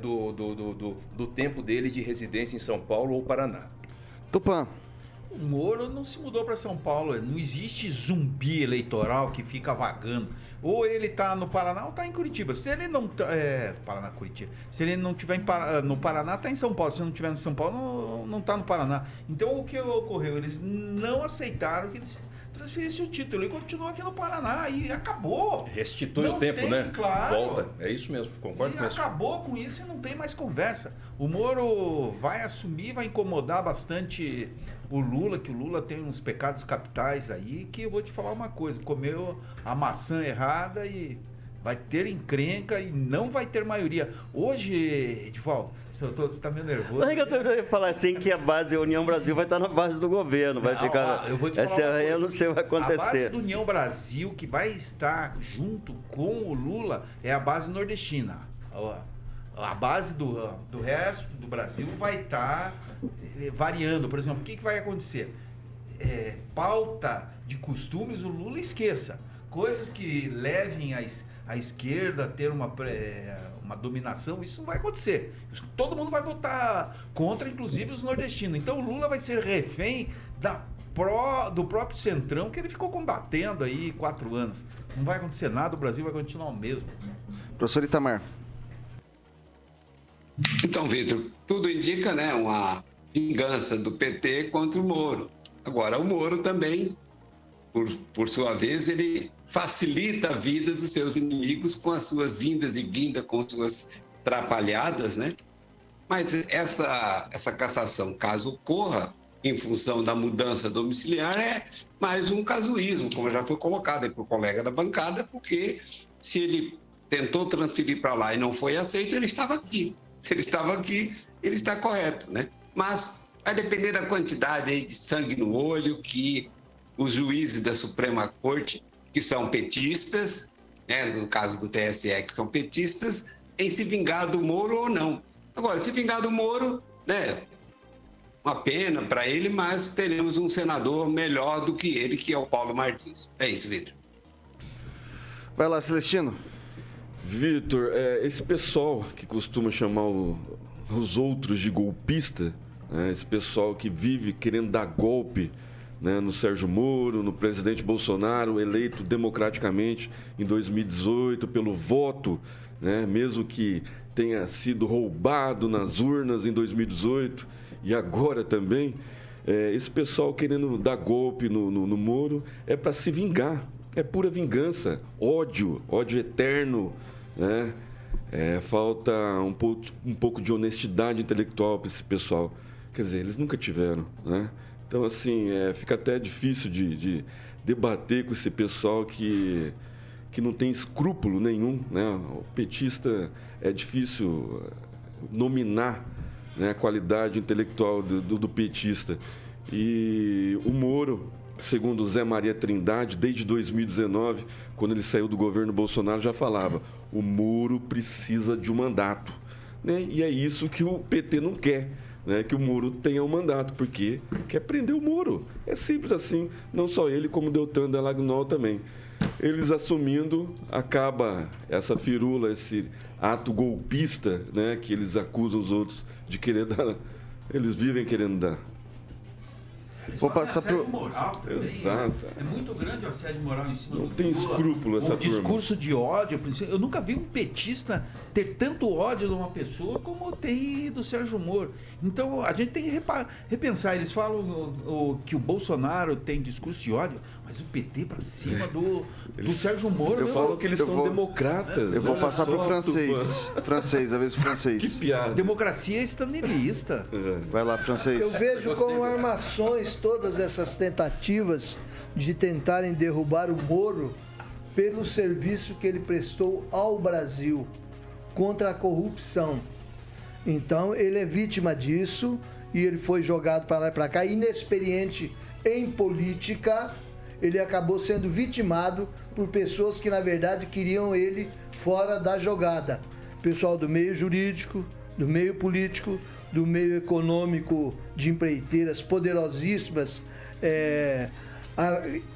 do, do, do, do- do tempo dele de residência em São Paulo ou Paraná. Tupã. O Moro não se mudou para São Paulo. Não existe zumbi eleitoral que fica vagando. Ou ele tá no Paraná ou tá em Curitiba. Se ele não tá, é, Paraná, Curitiba. Se ele não tiver Para- no Paraná, tá em São Paulo. Se não tiver em São Paulo, não, não tá no Paraná. Então o que ocorreu? Eles não aceitaram que eles transferissem o título. Ele continuou aqui no Paraná e acabou. Restitui Não o tempo, tem, né? claro. Volta. É isso mesmo, concordo E com isso. acabou com isso e não tem mais conversa. O Moro vai assumir, vai incomodar bastante o Lula, que o Lula tem uns pecados capitais aí, que eu vou te falar uma coisa, comeu a maçã errada e vai ter encrenca e não vai ter maioria. Hoje, Edivaldo, você tá- você tá meio nervoso. Não é que eu tô- eu falar assim que a base, a União Brasil vai estar na base do governo, vai Não, ficar. ó, eu vou te falar essa aí eu coisa. não sei o que vai A base acontecer. do União Brasil, que vai estar junto com o Lula, é a base nordestina. Ó, A base do, do resto do Brasil vai estar eh, variando. Por exemplo, o que, que vai acontecer? É, pauta de costumes, o Lula esqueça. Coisas que levem a, es- a esquerda ter uma, pré- uma dominação, isso não vai acontecer. Todo mundo vai votar contra, inclusive os nordestinos. Então o Lula vai ser refém da pró- do próprio Centrão, que ele ficou combatendo aí quatro anos. Não vai acontecer nada, o Brasil vai continuar o mesmo. Professor Itamar. Então, Vitor, tudo indica né, uma vingança do PT contra o Moro. Agora, o Moro também, por, por sua vez, ele facilita a vida dos seus inimigos com as suas indas e vindas, com suas trapalhadas, né? Mas essa, essa cassação, caso ocorra, em função da mudança domiciliar, é mais um casuísmo, como já foi colocado aí por colega da bancada, porque se ele tentou transferir para lá e não foi aceito, ele estava aqui. Se ele estava aqui, ele está correto, né? Mas vai depender da quantidade aí de sangue no olho que os juízes da Suprema Corte, que são petistas, né, no caso do TSE, que são petistas, em se vingar do Moro ou não. Agora, se vingar do Moro, né, uma pena para ele, mas teremos um senador melhor do que ele, que é o Paulo Martins. É isso, Vitor. Vai lá, Celestino. Vitor, é, esse pessoal que costuma chamar o- os outros de golpista, né, esse pessoal que vive querendo dar golpe né, no Sérgio Moro, no presidente Bolsonaro, eleito democraticamente em 2018 pelo voto, né, mesmo que tenha sido roubado nas urnas em 2018 e agora também. é, esse pessoal querendo dar golpe no, no, no Moro é para se vingar. É pura vingança, ódio, ódio eterno. Né? É, falta um pouco, um pouco de honestidade intelectual para esse pessoal. Quer dizer, eles nunca tiveram. Né? Então, assim, é, fica até difícil de, de debater com esse pessoal que, que não tem escrúpulo nenhum. Né? O petista é difícil eh, nominar né, a qualidade intelectual do, do, do petista. E o Moro, segundo Zé Maria Trindade, desde 2019, quando ele saiu do governo Bolsonaro, já falava: o Moro precisa de um mandato. Né? E é isso que o PT não quer. Né, que o Moro tenha um mandato, porque quer prender o Moro. É simples assim, não só ele, como Deltan Delagnol também. Eles assumindo, acaba essa firula, esse ato golpista né, que eles acusam os outros de querer dar. Eles vivem querendo dar. Vou passar pro. Moral também, Exato. É muito grande o assédio moral em cima Não do tem Lula. escrúpulo essa O turma. discurso de ódio, eu nunca vi um petista ter tanto ódio de uma pessoa como tem do Sérgio Moro. Então a gente tem que repensar. Eles falam o- o- que o Bolsonaro tem discurso de ódio, mas o PT pra cima do, do Sérgio Moro. Eu meu falo que eles são democratas. Eu vou Olha passar pro francês. Francês, a vez do francês. Que piada. Democracia estanilista. Vai lá, francês. Eu vejo como armações todas essas tentativas de tentarem derrubar o Moro pelo serviço que ele prestou ao Brasil contra a corrupção. Então, ele é vítima disso e ele foi jogado para lá e para cá, inexperiente em política. Ele acabou sendo vitimado por pessoas que, na verdade, queriam ele fora da jogada. Pessoal do meio jurídico, do meio político, do meio econômico de empreiteiras poderosíssimas é,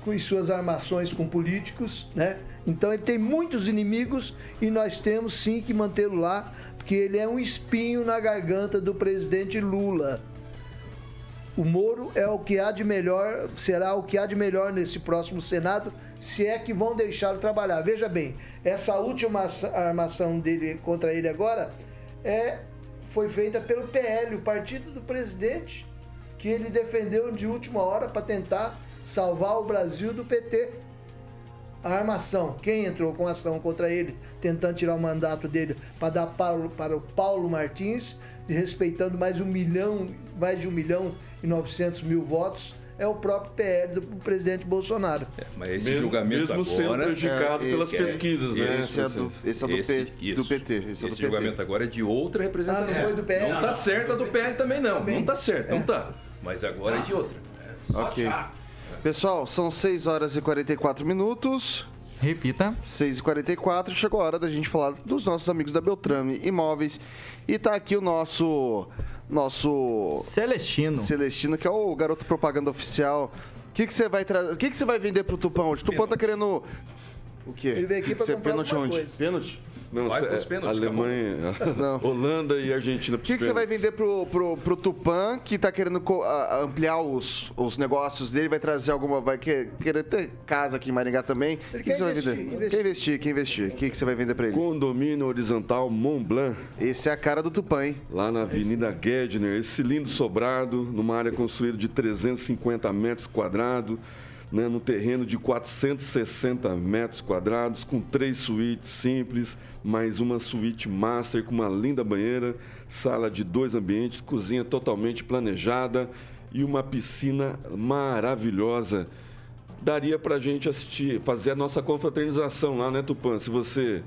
com as suas armações com políticos, né? Então ele tem muitos inimigos e nós temos sim que mantê-lo lá, porque ele é um espinho na garganta do presidente Lula. O Moro é o que há de melhor, será o que há de melhor nesse próximo Senado, se é que vão deixá-lo trabalhar. Veja bem, essa última armação dele contra ele agora é foi feita pelo PL, o partido do presidente, que ele defendeu de última hora para tentar salvar o Brasil do PT. A armação, quem entrou com ação contra ele, tentando tirar o mandato dele para dar para o Paulo Martins, respeitando mais um milhão, mais de um milhão e 900 mil votos, é o próprio PL do presidente Bolsonaro. Mas esse Mesmo- julgamento mesmo sendo agora... prejudicado pelas esse- pesquisas, né? Esse é do, esse é do, Esse- P- isso. do PT. Esse é do Esse PT. julgamento agora é de outra representação. Ah, não foi do PL? Não tá certo a do PL também não. Também. Não tá certo, não tá. Mas agora é de outra. Ok. Pessoal, são 6 horas e 44 minutos. Repita. 6 e 44 chegou a hora da gente falar dos nossos amigos da Beltrame Imóveis. E tá aqui o nosso. Nosso. Celestino. Celestino, que é o garoto propaganda oficial. O que, que você vai trazer? O que, que você vai vender pro Tupão hoje? O Tupão tá querendo. O quê? Ele veio aqui pra comprar pênalti alguma onde? coisa. Pênalti? Não, Vai é pênaltis, Alemanha, Não. Holanda e Argentina. O que, que você vai vender pro, pro, pro Tupã, que tá querendo ampliar os, os negócios dele? Vai trazer alguma. Vai que- querer ter casa aqui em Maringá também? O que, que você vai vender? investir. Quer investir? Quer investir? O que, que você vai vender pra ele? Condomínio Horizontal Mont Blanc, Esse é a cara do Tupã, hein? lá na Avenida Gedner. Esse lindo sobrado, numa área construída de 350 metros quadrados, né, no terreno de 460 metros quadrados, com três suítes simples, mais uma suíte master com uma linda banheira, sala de dois ambientes, cozinha totalmente planejada e uma piscina maravilhosa. Daria pra gente assistir, fazer a nossa confraternização lá, né, Tupã? Se você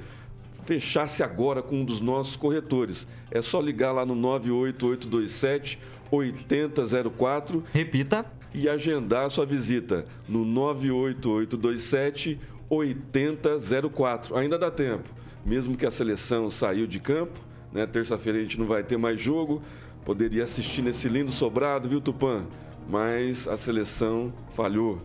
fechasse agora com um dos nossos corretores. É só ligar lá no 98827 8004 Repita. e agendar a sua visita no 98827 8004. Ainda dá tempo. Mesmo que a seleção saiu de campo, né? Terça-feira a gente não vai ter mais jogo. Poderia assistir nesse lindo sobrado, viu, Tupã? Mas a seleção falhou.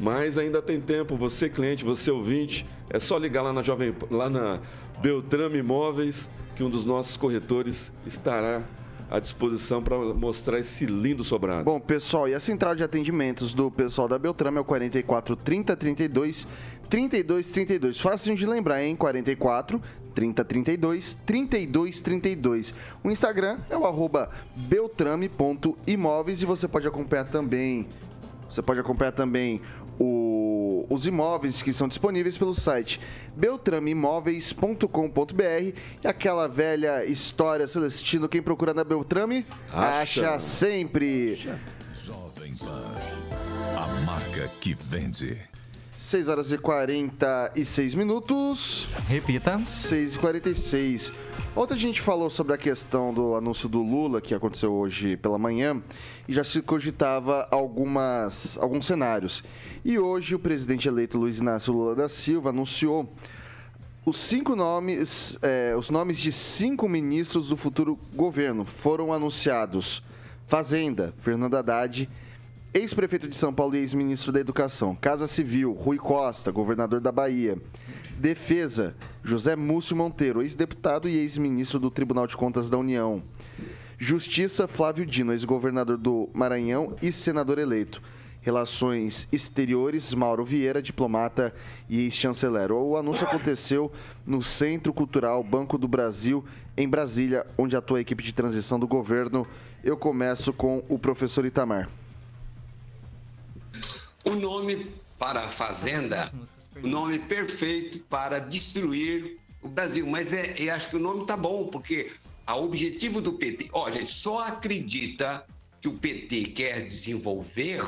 Mas ainda tem tempo, você cliente, você ouvinte, é só ligar lá na Jovem lá na Beltrame Imóveis, que um dos nossos corretores estará à disposição para mostrar esse lindo sobrado. Bom, pessoal, e a central de atendimentos do pessoal da Beltrame é o 44 30 32 3232. Fácil de lembrar, hein? 44 3032 3232. O Instagram é o arroba beltrame.imóveis e você pode acompanhar também. Você pode acompanhar também o- os imóveis que são disponíveis pelo site beltrameimóveis.com.br e aquela velha história Celestino, quem procura na Beltrame acha, Acha. sempre. Jovem Pan. A marca que vende. 6 horas e 46 minutos. Repita. 6 e 46 Ontem a gente falou sobre a questão do anúncio do Lula, que aconteceu hoje pela manhã, e já se cogitava algumas, alguns cenários. E hoje o presidente eleito Luiz Inácio Lula da Silva anunciou os cinco nomes, eh, os nomes de cinco ministros do futuro governo foram anunciados. Fazenda, Fernando Haddad, ex-prefeito de São Paulo e ex-ministro da Educação. Casa Civil, Rui Costa, governador da Bahia. Defesa, José Múcio Monteiro, ex-deputado e ex-ministro do Tribunal de Contas da União. Justiça, Flávio Dino, ex-governador do Maranhão e senador eleito. Relações Exteriores, Mauro Vieira, diplomata e ex-chanceler. O anúncio aconteceu no Centro Cultural Banco do Brasil, em Brasília, onde atua a equipe de transição do governo. Eu começo com o professor Itamar. O nome para a Fazenda, o nome perfeito para destruir o Brasil. Mas é, eu acho que o nome tá bom, porque o objetivo do PT. Ó, gente, só acredita que o PT quer desenvolver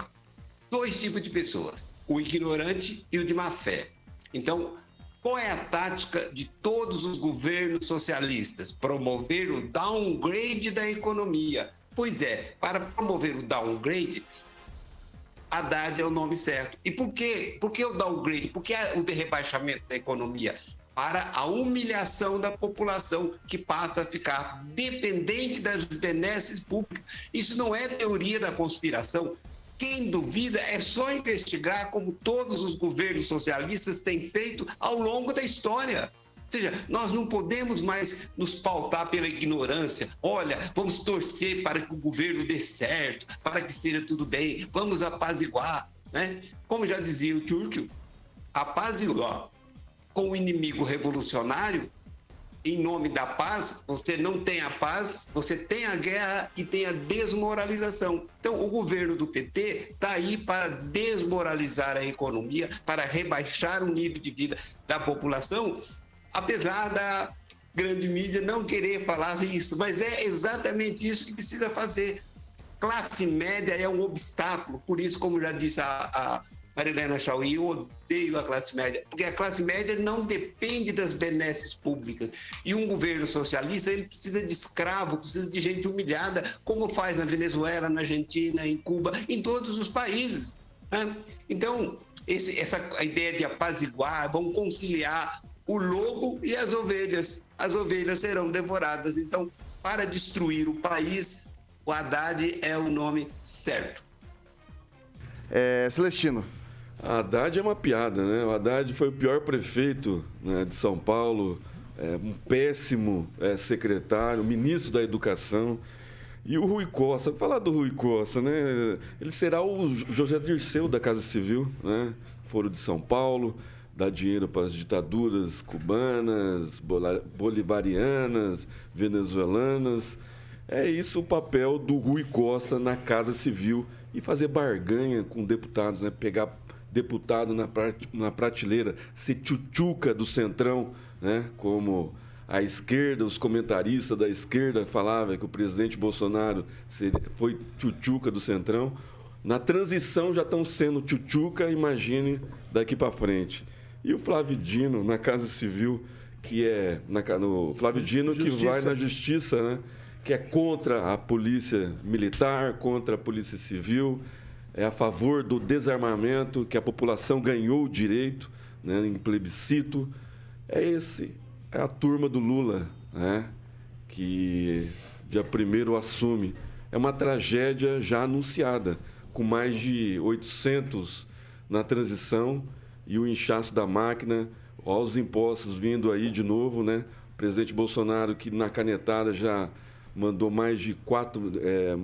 dois tipos de pessoas: o ignorante e o de má fé. Então, qual é a tática de todos os governos socialistas? Promover o downgrade da economia. Pois é, para promover o downgrade, Haddad é o nome certo. E por quê? Por que o downgrade? Por que o rebaixamento da economia? Para a humilhação da população que passa a ficar dependente das benesses públicas. Isso não é teoria da conspiração. Quem duvida é só investigar como todos os governos socialistas têm feito ao longo da história. Ou seja, nós não podemos mais nos pautar pela ignorância. Olha, vamos torcer para que o governo dê certo, para que seja tudo bem, vamos apaziguar. Né? Como já dizia o Churchill, apaziguar com o inimigo revolucionário, em nome da paz, você não tem a paz, você tem a guerra e tem a desmoralização. Então, o governo do PT está aí para desmoralizar a economia, para rebaixar o nível de vida da população, apesar da grande mídia não querer falar isso, mas é exatamente isso que precisa fazer. Classe média é um obstáculo, por isso, como já disse a, a Marilena Chauí, eu odeio a classe média, porque a classe média não depende das benesses públicas. E um governo socialista, ele precisa de escravo, precisa de gente humilhada, como faz na Venezuela, na Argentina, em Cuba, em todos os países. né? Então, esse, essa ideia de apaziguar, vamos conciliar o lobo e as ovelhas. As ovelhas serão devoradas. Então, para destruir o país, o Haddad é o nome certo. É, Celestino. Haddad é uma piada, né? O Haddad foi o pior prefeito né, de São Paulo, é, um péssimo é, secretário, ministro da Educação. E o Rui Costa, vou falar do Rui Costa, né? Ele será o José Dirceu da Casa Civil, né? Foro de São Paulo, dá dinheiro para as ditaduras cubanas, bolivarianas, venezuelanas. É isso o papel do Rui Costa na Casa Civil e fazer barganha com deputados, né? Pegar deputado na, na prateleira, ser tchutchuca do centrão, né? Como a esquerda, os comentaristas da esquerda falavam que o presidente Bolsonaro foi tchutchuca do centrão. Na transição já estão sendo tchutchuca, imagine daqui para frente. E o Flávio Dino, na Casa Civil, que é. Na, no, Flávio Dino que Justiça. vai na justiça, né? Que é contra a polícia militar, contra a polícia civil, é a favor do desarmamento, que a população ganhou o direito, né, em plebiscito. É esse, é a turma do Lula, né? Que dia primeiro assume. É uma tragédia já anunciada, com mais de 800 na transição e o inchaço da máquina, ó, os impostos vindo aí de novo, né? O presidente Bolsonaro, que na canetada já mandou mais de 4, é,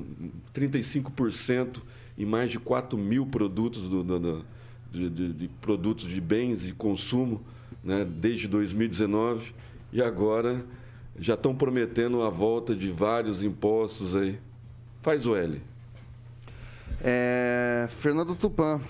35% em mais de 4 mil produtos do, do- do- de, de, de produtos de bens e consumo né, desde 2019 e agora já estão prometendo a volta de vários impostos aí. Faz o L. É, Fernando Tupan.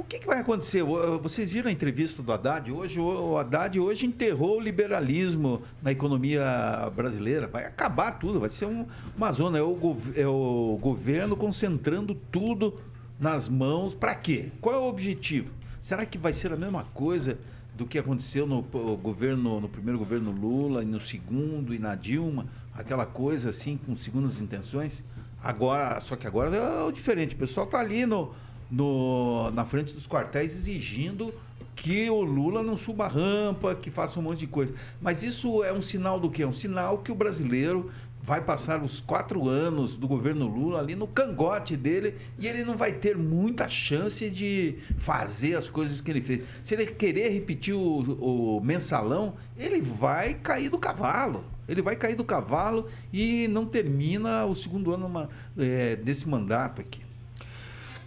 O que, que vai acontecer? O- Vocês viram a entrevista do Haddad hoje? O Haddad hoje enterrou o liberalismo na economia brasileira. Vai acabar tudo, vai ser um- uma zona. É o, é o governo concentrando tudo nas mãos. Para quê? Qual é o objetivo? Será que vai ser a mesma coisa do que aconteceu no governo, no primeiro governo Lula e no segundo e na Dilma? Aquela coisa assim, com segundas intenções? Agora, só que agora é o diferente. O pessoal tá ali no, no, na frente dos quartéis exigindo que o Lula não suba a rampa, que faça um monte de coisa. Mas isso é um sinal do quê? É um sinal que o brasileiro vai passar os quatro anos do governo Lula ali no cangote dele e ele não vai ter muita chance de fazer as coisas que ele fez. Se ele querer repetir o, o mensalão, ele vai cair do cavalo. Ele vai cair do cavalo e não termina o segundo ano uma- é, desse mandato aqui.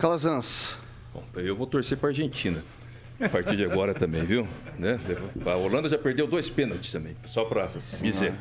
Calazans. Bom, eu vou torcer para a Argentina. A partir de agora também, viu? Né? A Holanda já perdeu dois pênaltis também, só para dizer.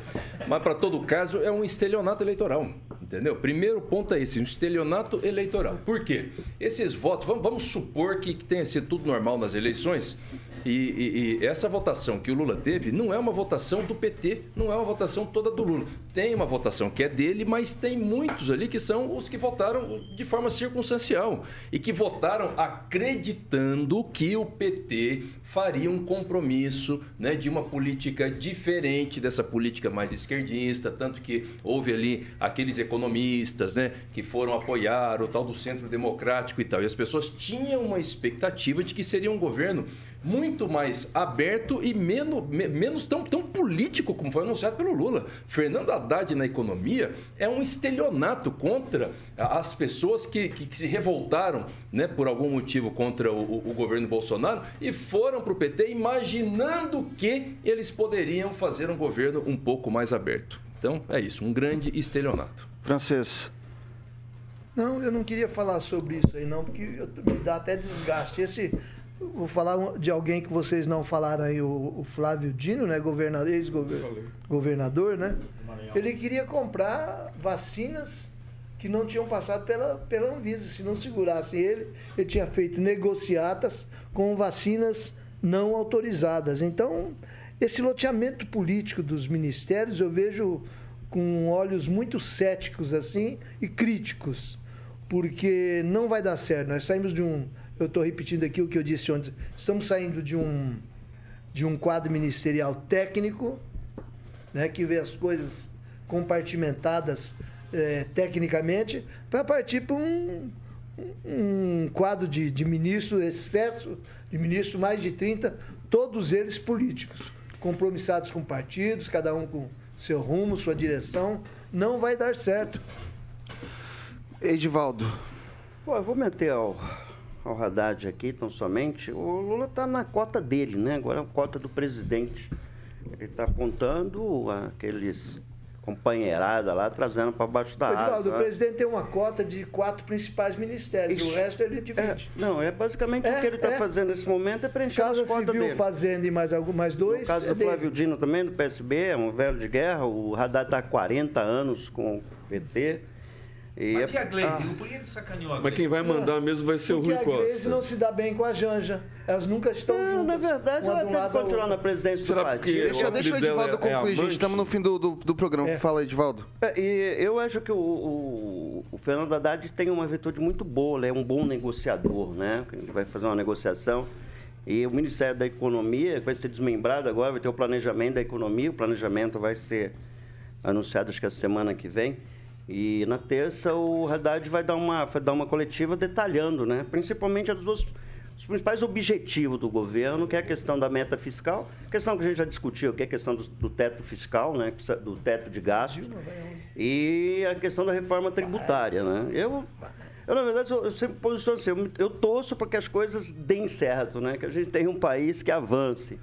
Mas para todo caso é um estelionato eleitoral, entendeu? Primeiro ponto é esse, um estelionato eleitoral. Por quê? Esses votos, vamos, vamos supor que, que tenha sido tudo normal nas eleições. E, e- e essa votação que o Lula teve não é uma votação do PT, não é uma votação toda do Lula. Tem uma votação que é dele, mas tem muitos ali que são os que votaram de forma circunstancial e que votaram acreditando que o PT faria um compromisso né, de uma política diferente dessa política mais esquerdista, tanto que houve ali aqueles economistas né, que foram apoiar o tal do centro democrático e tal. E as pessoas tinham uma expectativa de que seria um governo muito mais aberto e menos, me- menos tão, tão político como foi anunciado pelo Lula. Fernando Haddad na economia é um estelionato contra as pessoas que, que- que se revoltaram né, por algum motivo contra o, o- o governo Bolsonaro e foram para o PT imaginando que eles poderiam fazer um governo um pouco mais aberto. Então é isso, um grande estelionato. Francês. Não, eu não queria falar sobre isso aí, não, porque eu- me dá até desgaste. Esse, vou falar de alguém que vocês não falaram aí, o, o Flávio Dino, né, governador, ex-governador, né? Ele queria comprar vacinas que não tinham passado pela, pela Anvisa. Se não segurasse ele, ele tinha feito negociatas com vacinas não autorizadas. Então, esse loteamento político dos ministérios eu vejo com olhos muito céticos assim e críticos, porque não vai dar certo. Nós saímos de um, eu estou repetindo aqui o que eu disse ontem, estamos saindo de um de um quadro ministerial técnico, né, que vê as coisas compartimentadas eh, tecnicamente, para partir para um, um quadro de, de ministro, excesso de ministro, mais de 30, todos eles políticos, compromissados com partidos, cada um com seu rumo, sua direção. Não vai dar certo. Edivaldo. Pô, eu vou meter ao, ao Haddad aqui, tão somente. O Lula está na cota dele, né? Agora é a cota do presidente. Ele está apontando aqueles companheirada lá, trazendo para baixo da Edivaldo, asa. o né? presidente tem uma cota de quatro principais ministérios, o resto ele divide. Não, é basicamente o que ele está é. fazendo nesse momento é preencher Casa as cotas Civil, dele. Fazenda e mais, algum, mais dois. No caso é do dele. Flávio Dino também, do PSB, é um velho de guerra. O Haddad está há 40 anos com o PT. E Mas é- e a Glaze? Ah. Por que ele sacaneou a Mas quem vai mandar mesmo vai ser o Porque Rui a Grace Costa. não se dá bem com a Janja. Elas nunca estão Não, na juntas. verdade, uma ela de tem que lado à continuar na presidência Será do partido. Deixa, o deixa o Edivaldo é concluir, gente. Estamos no fim do, do, do programa. É. Fala, Edivaldo. É, E eu acho que o, o, o Fernando Haddad tem uma virtude muito boa, ele é um bom negociador, né? Ele vai fazer uma negociação. E o Ministério da Economia vai ser desmembrado agora, vai ter o planejamento da economia, o planejamento vai ser anunciado acho que a semana que vem. E na terça o Haddad vai dar uma, vai dar uma coletiva detalhando, né? Principalmente as duas os principais objetivos do governo, que é a questão da meta fiscal, questão que a gente já discutiu, que é a questão do, do teto fiscal, né, do teto de gastos, e a questão da reforma tributária. Né? Eu, eu, na verdade, eu, eu sempre posiciono assim, eu, eu torço para que as coisas deem certo, né? que a gente tenha um país que avance.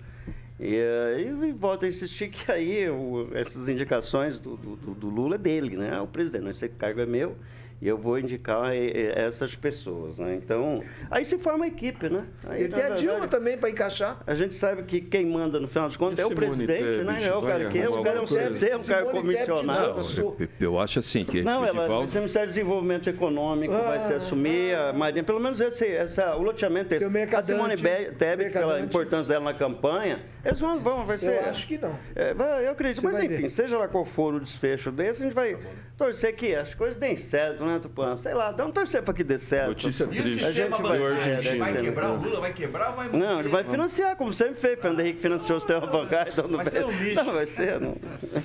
E, eh, e volto a insistir que aí o- essas indicações do, do- do- Lula é dele, né? O presidente, esse cargo é meu. E eu vou indicar eh, eh, essas pessoas, né? Então, aí se forma a equipe, né? Aí, Ele tem na a Dilma verdade, também para encaixar. A gente sabe que quem manda no final das contas E é o presidente, Tebet né? É o cara que é, o cara é um? CC, um cara comissionado. não. Eu, eu- acho assim que Não, o ela, Edivaldo- o Ministério do Desenvolvimento Econômico vai se assumir, a Marinha, pelo menos esse, essa, o loteamento é Tem esse. a Simone Be- Tebet, pela importância dela na campanha, eles vão, vão vai ser... Eu acho que não. É, eu acredito, Você mas enfim, ver. seja lá qual for o desfecho desse, a gente vai torcer que as coisas deem certo, né, Tupã? Sei lá, vamos torcer para que dê certo. Notícia E o triste. A sistema gente vai- bancário é, vai ser, quebrar? O Lula vai quebrar ou vai manter? Não, ele vai financiar, como sempre fez. Fernando Henrique financiou o sistema bancário. Então Vai ser um lixo. Não, vai ser. Não,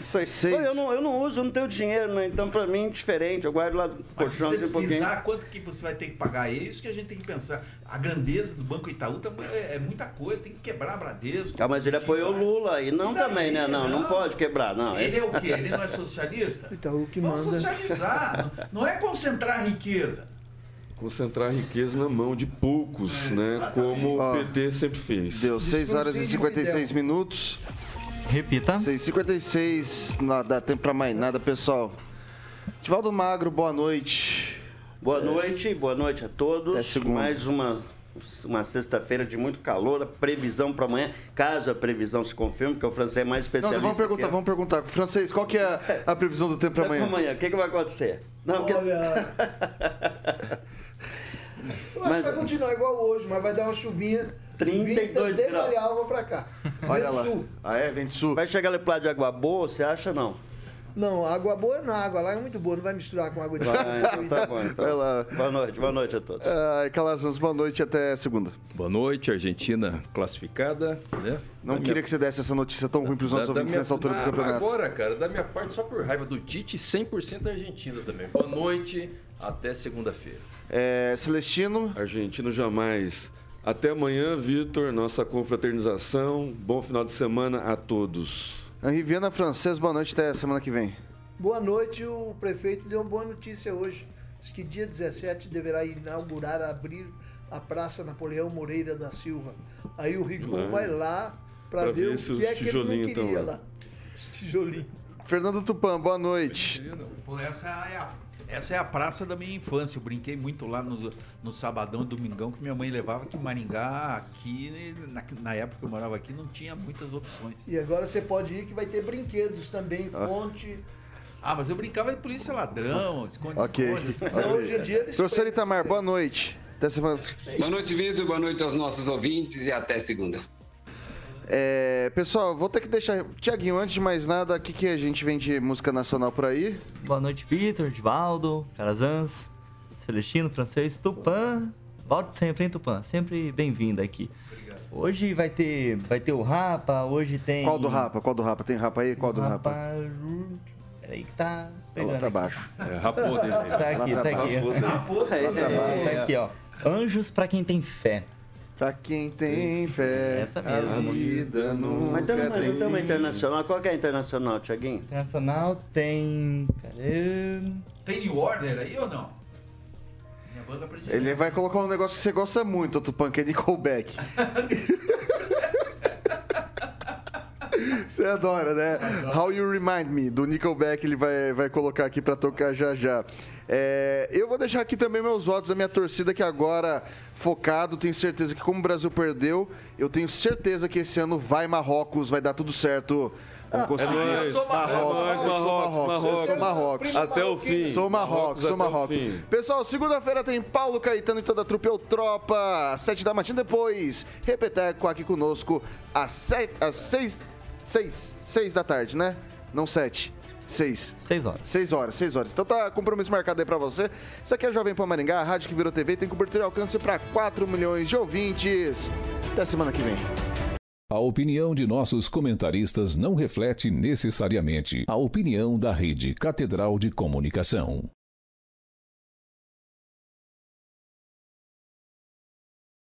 isso aí. Seis. Pô, Eu, não, eu não uso, eu não tenho dinheiro, né? Então, pra mim, diferente. Eu guardo lá no Mas se colchão você assim, um precisar, quanto que você vai ter que pagar? É isso que a gente tem que pensar. A grandeza do Banco Itaú também é, é muita coisa, tem que quebrar a Bradesco. Ah, mas ele apoiou o Lula e não E daí? também, né? Não, não Não. pode quebrar, não. Ele é o quê? Ele não é socialista? Itaú que Vamos manda. socializar. Não é concentrar a riqueza. Concentrar a riqueza na mão de poucos, né? Como o PT sempre fez. Deu 6 horas e Discursinho de 56 minutos. Repita. 6h56, não dá tempo pra mais nada, pessoal. Divaldo Magro, boa noite. Boa noite, boa noite a todos. Até segunda. Mais uma, uma sexta-feira de muito calor. A previsão para amanhã, caso a previsão se confirme, porque o francês é mais Não, especialista. vamos perguntar, vamos perguntar. Francês, qual que é a, a previsão do tempo pra Até amanhã? amanhã, o que, que vai acontecer? Não, Olha. Eu acho que vai continuar igual hoje, mas vai dar uma chuvinha. 32 de graus. Marialva pra cá. Olha Vento lá. sul. Ah, é? Vento sul. Vai chegar lá de água boa, você acha não? Não, água boa na água lá é muito boa, não vai misturar com água de Vai, então tá bom. Então. Vai lá. Boa noite, boa noite a todos. Ai, Calazans, boa noite até segunda. Boa noite, Argentina classificada, né? Não Da queria minha- que você desse essa notícia tão ruim pros da- nossos da ouvintes minha- nessa altura do Ah, campeonato. Agora, cara, da minha parte, só por raiva do Tite, 100% Argentina também. Boa noite, até segunda-feira. É, Celestino, Argentino jamais. Até amanhã, Vitor, nossa confraternização. Bom final de semana a todos. Henri Viana Francês, boa noite até semana que vem. Boa noite, o prefeito deu uma boa notícia hoje. Diz que dia 17 deverá inaugurar, abrir a Praça Napoleão Moreira da Silva. Aí o Rigon vai lá para Pra ver, ver o que é que ele não queria lá. lá. Os tijolinhos. Fernando Tupan, boa noite. Pô, essa é a, essa é a praça da minha infância. Eu brinquei muito lá no, no sabadão e domingão que minha mãe levava que Maringá, aqui, na, na época que eu morava aqui, não tinha muitas opções. E agora você pode ir que vai ter brinquedos também, fonte. Ah, mas eu brincava de polícia ladrão, esconde, Ok. esconde. essas Então, coisas. hoje em dia eles Professor Itamar, boa noite. Até semana. Boa noite, Vitor. Boa noite aos nossos ouvintes e até segunda. É, pessoal, vou ter que deixar. Tiaguinho, antes de mais nada, o que, que a gente vem de música nacional por aí? Boa noite, Vitor, Divaldo, Calazans, Celestino, Francês, Tupã. Volte sempre, hein, Tupã? Sempre bem-vindo aqui. Hoje vai ter, vai ter o Rapa, hoje tem... Qual do Rapa? Qual do Rapa? Tem Rapa aí? Qual do Rapa? Peraí que tá Tá lá pegando. pra aqui. baixo. É, rapou dele. Tá aqui, Lá tá pra aqui. Tá aqui, ó. Anjos pra quem tem fé. Pra quem tem fé, Essa a mesmo. vida nunca Mas tem, mas tem tem uma internacional. Qual que é a internacional, Tiaguinho? Internacional tem... Cadê? Tem New Order aí ou não? Minha banda predileta. Ele vai colocar um negócio que você gosta muito, Tupan, que é Nickelback. Você adora, né? How You Remind Me, do Nickelback, ele vai, vai colocar aqui pra tocar já já. É, eu vou deixar aqui também meus votos, a minha torcida que agora focado, tenho certeza que como o Brasil perdeu, eu tenho certeza que esse ano vai Marrocos, vai dar tudo certo. Nóis. Marrocos, É sou Marrocos, Marrocos, eu sou Marrocos. Até o fim. Sou Marrocos, sou Marrocos. Pessoal, segunda-feira tem Paulo Caetano e toda a trupe Eu Tropa, às sete da matina depois. Repeteco aqui conosco às, sete, às seis, seis, seis da tarde, né? Não sete, seis. Seis horas. Seis horas, seis horas. Então tá compromisso marcado aí pra você. Isso aqui é Jovem Pan Maringá, a rádio que virou TV, tem cobertura e alcance pra 4 milhões de ouvintes. Até semana que vem. A opinião de nossos comentaristas não reflete necessariamente a opinião da Rede Catedral de Comunicação.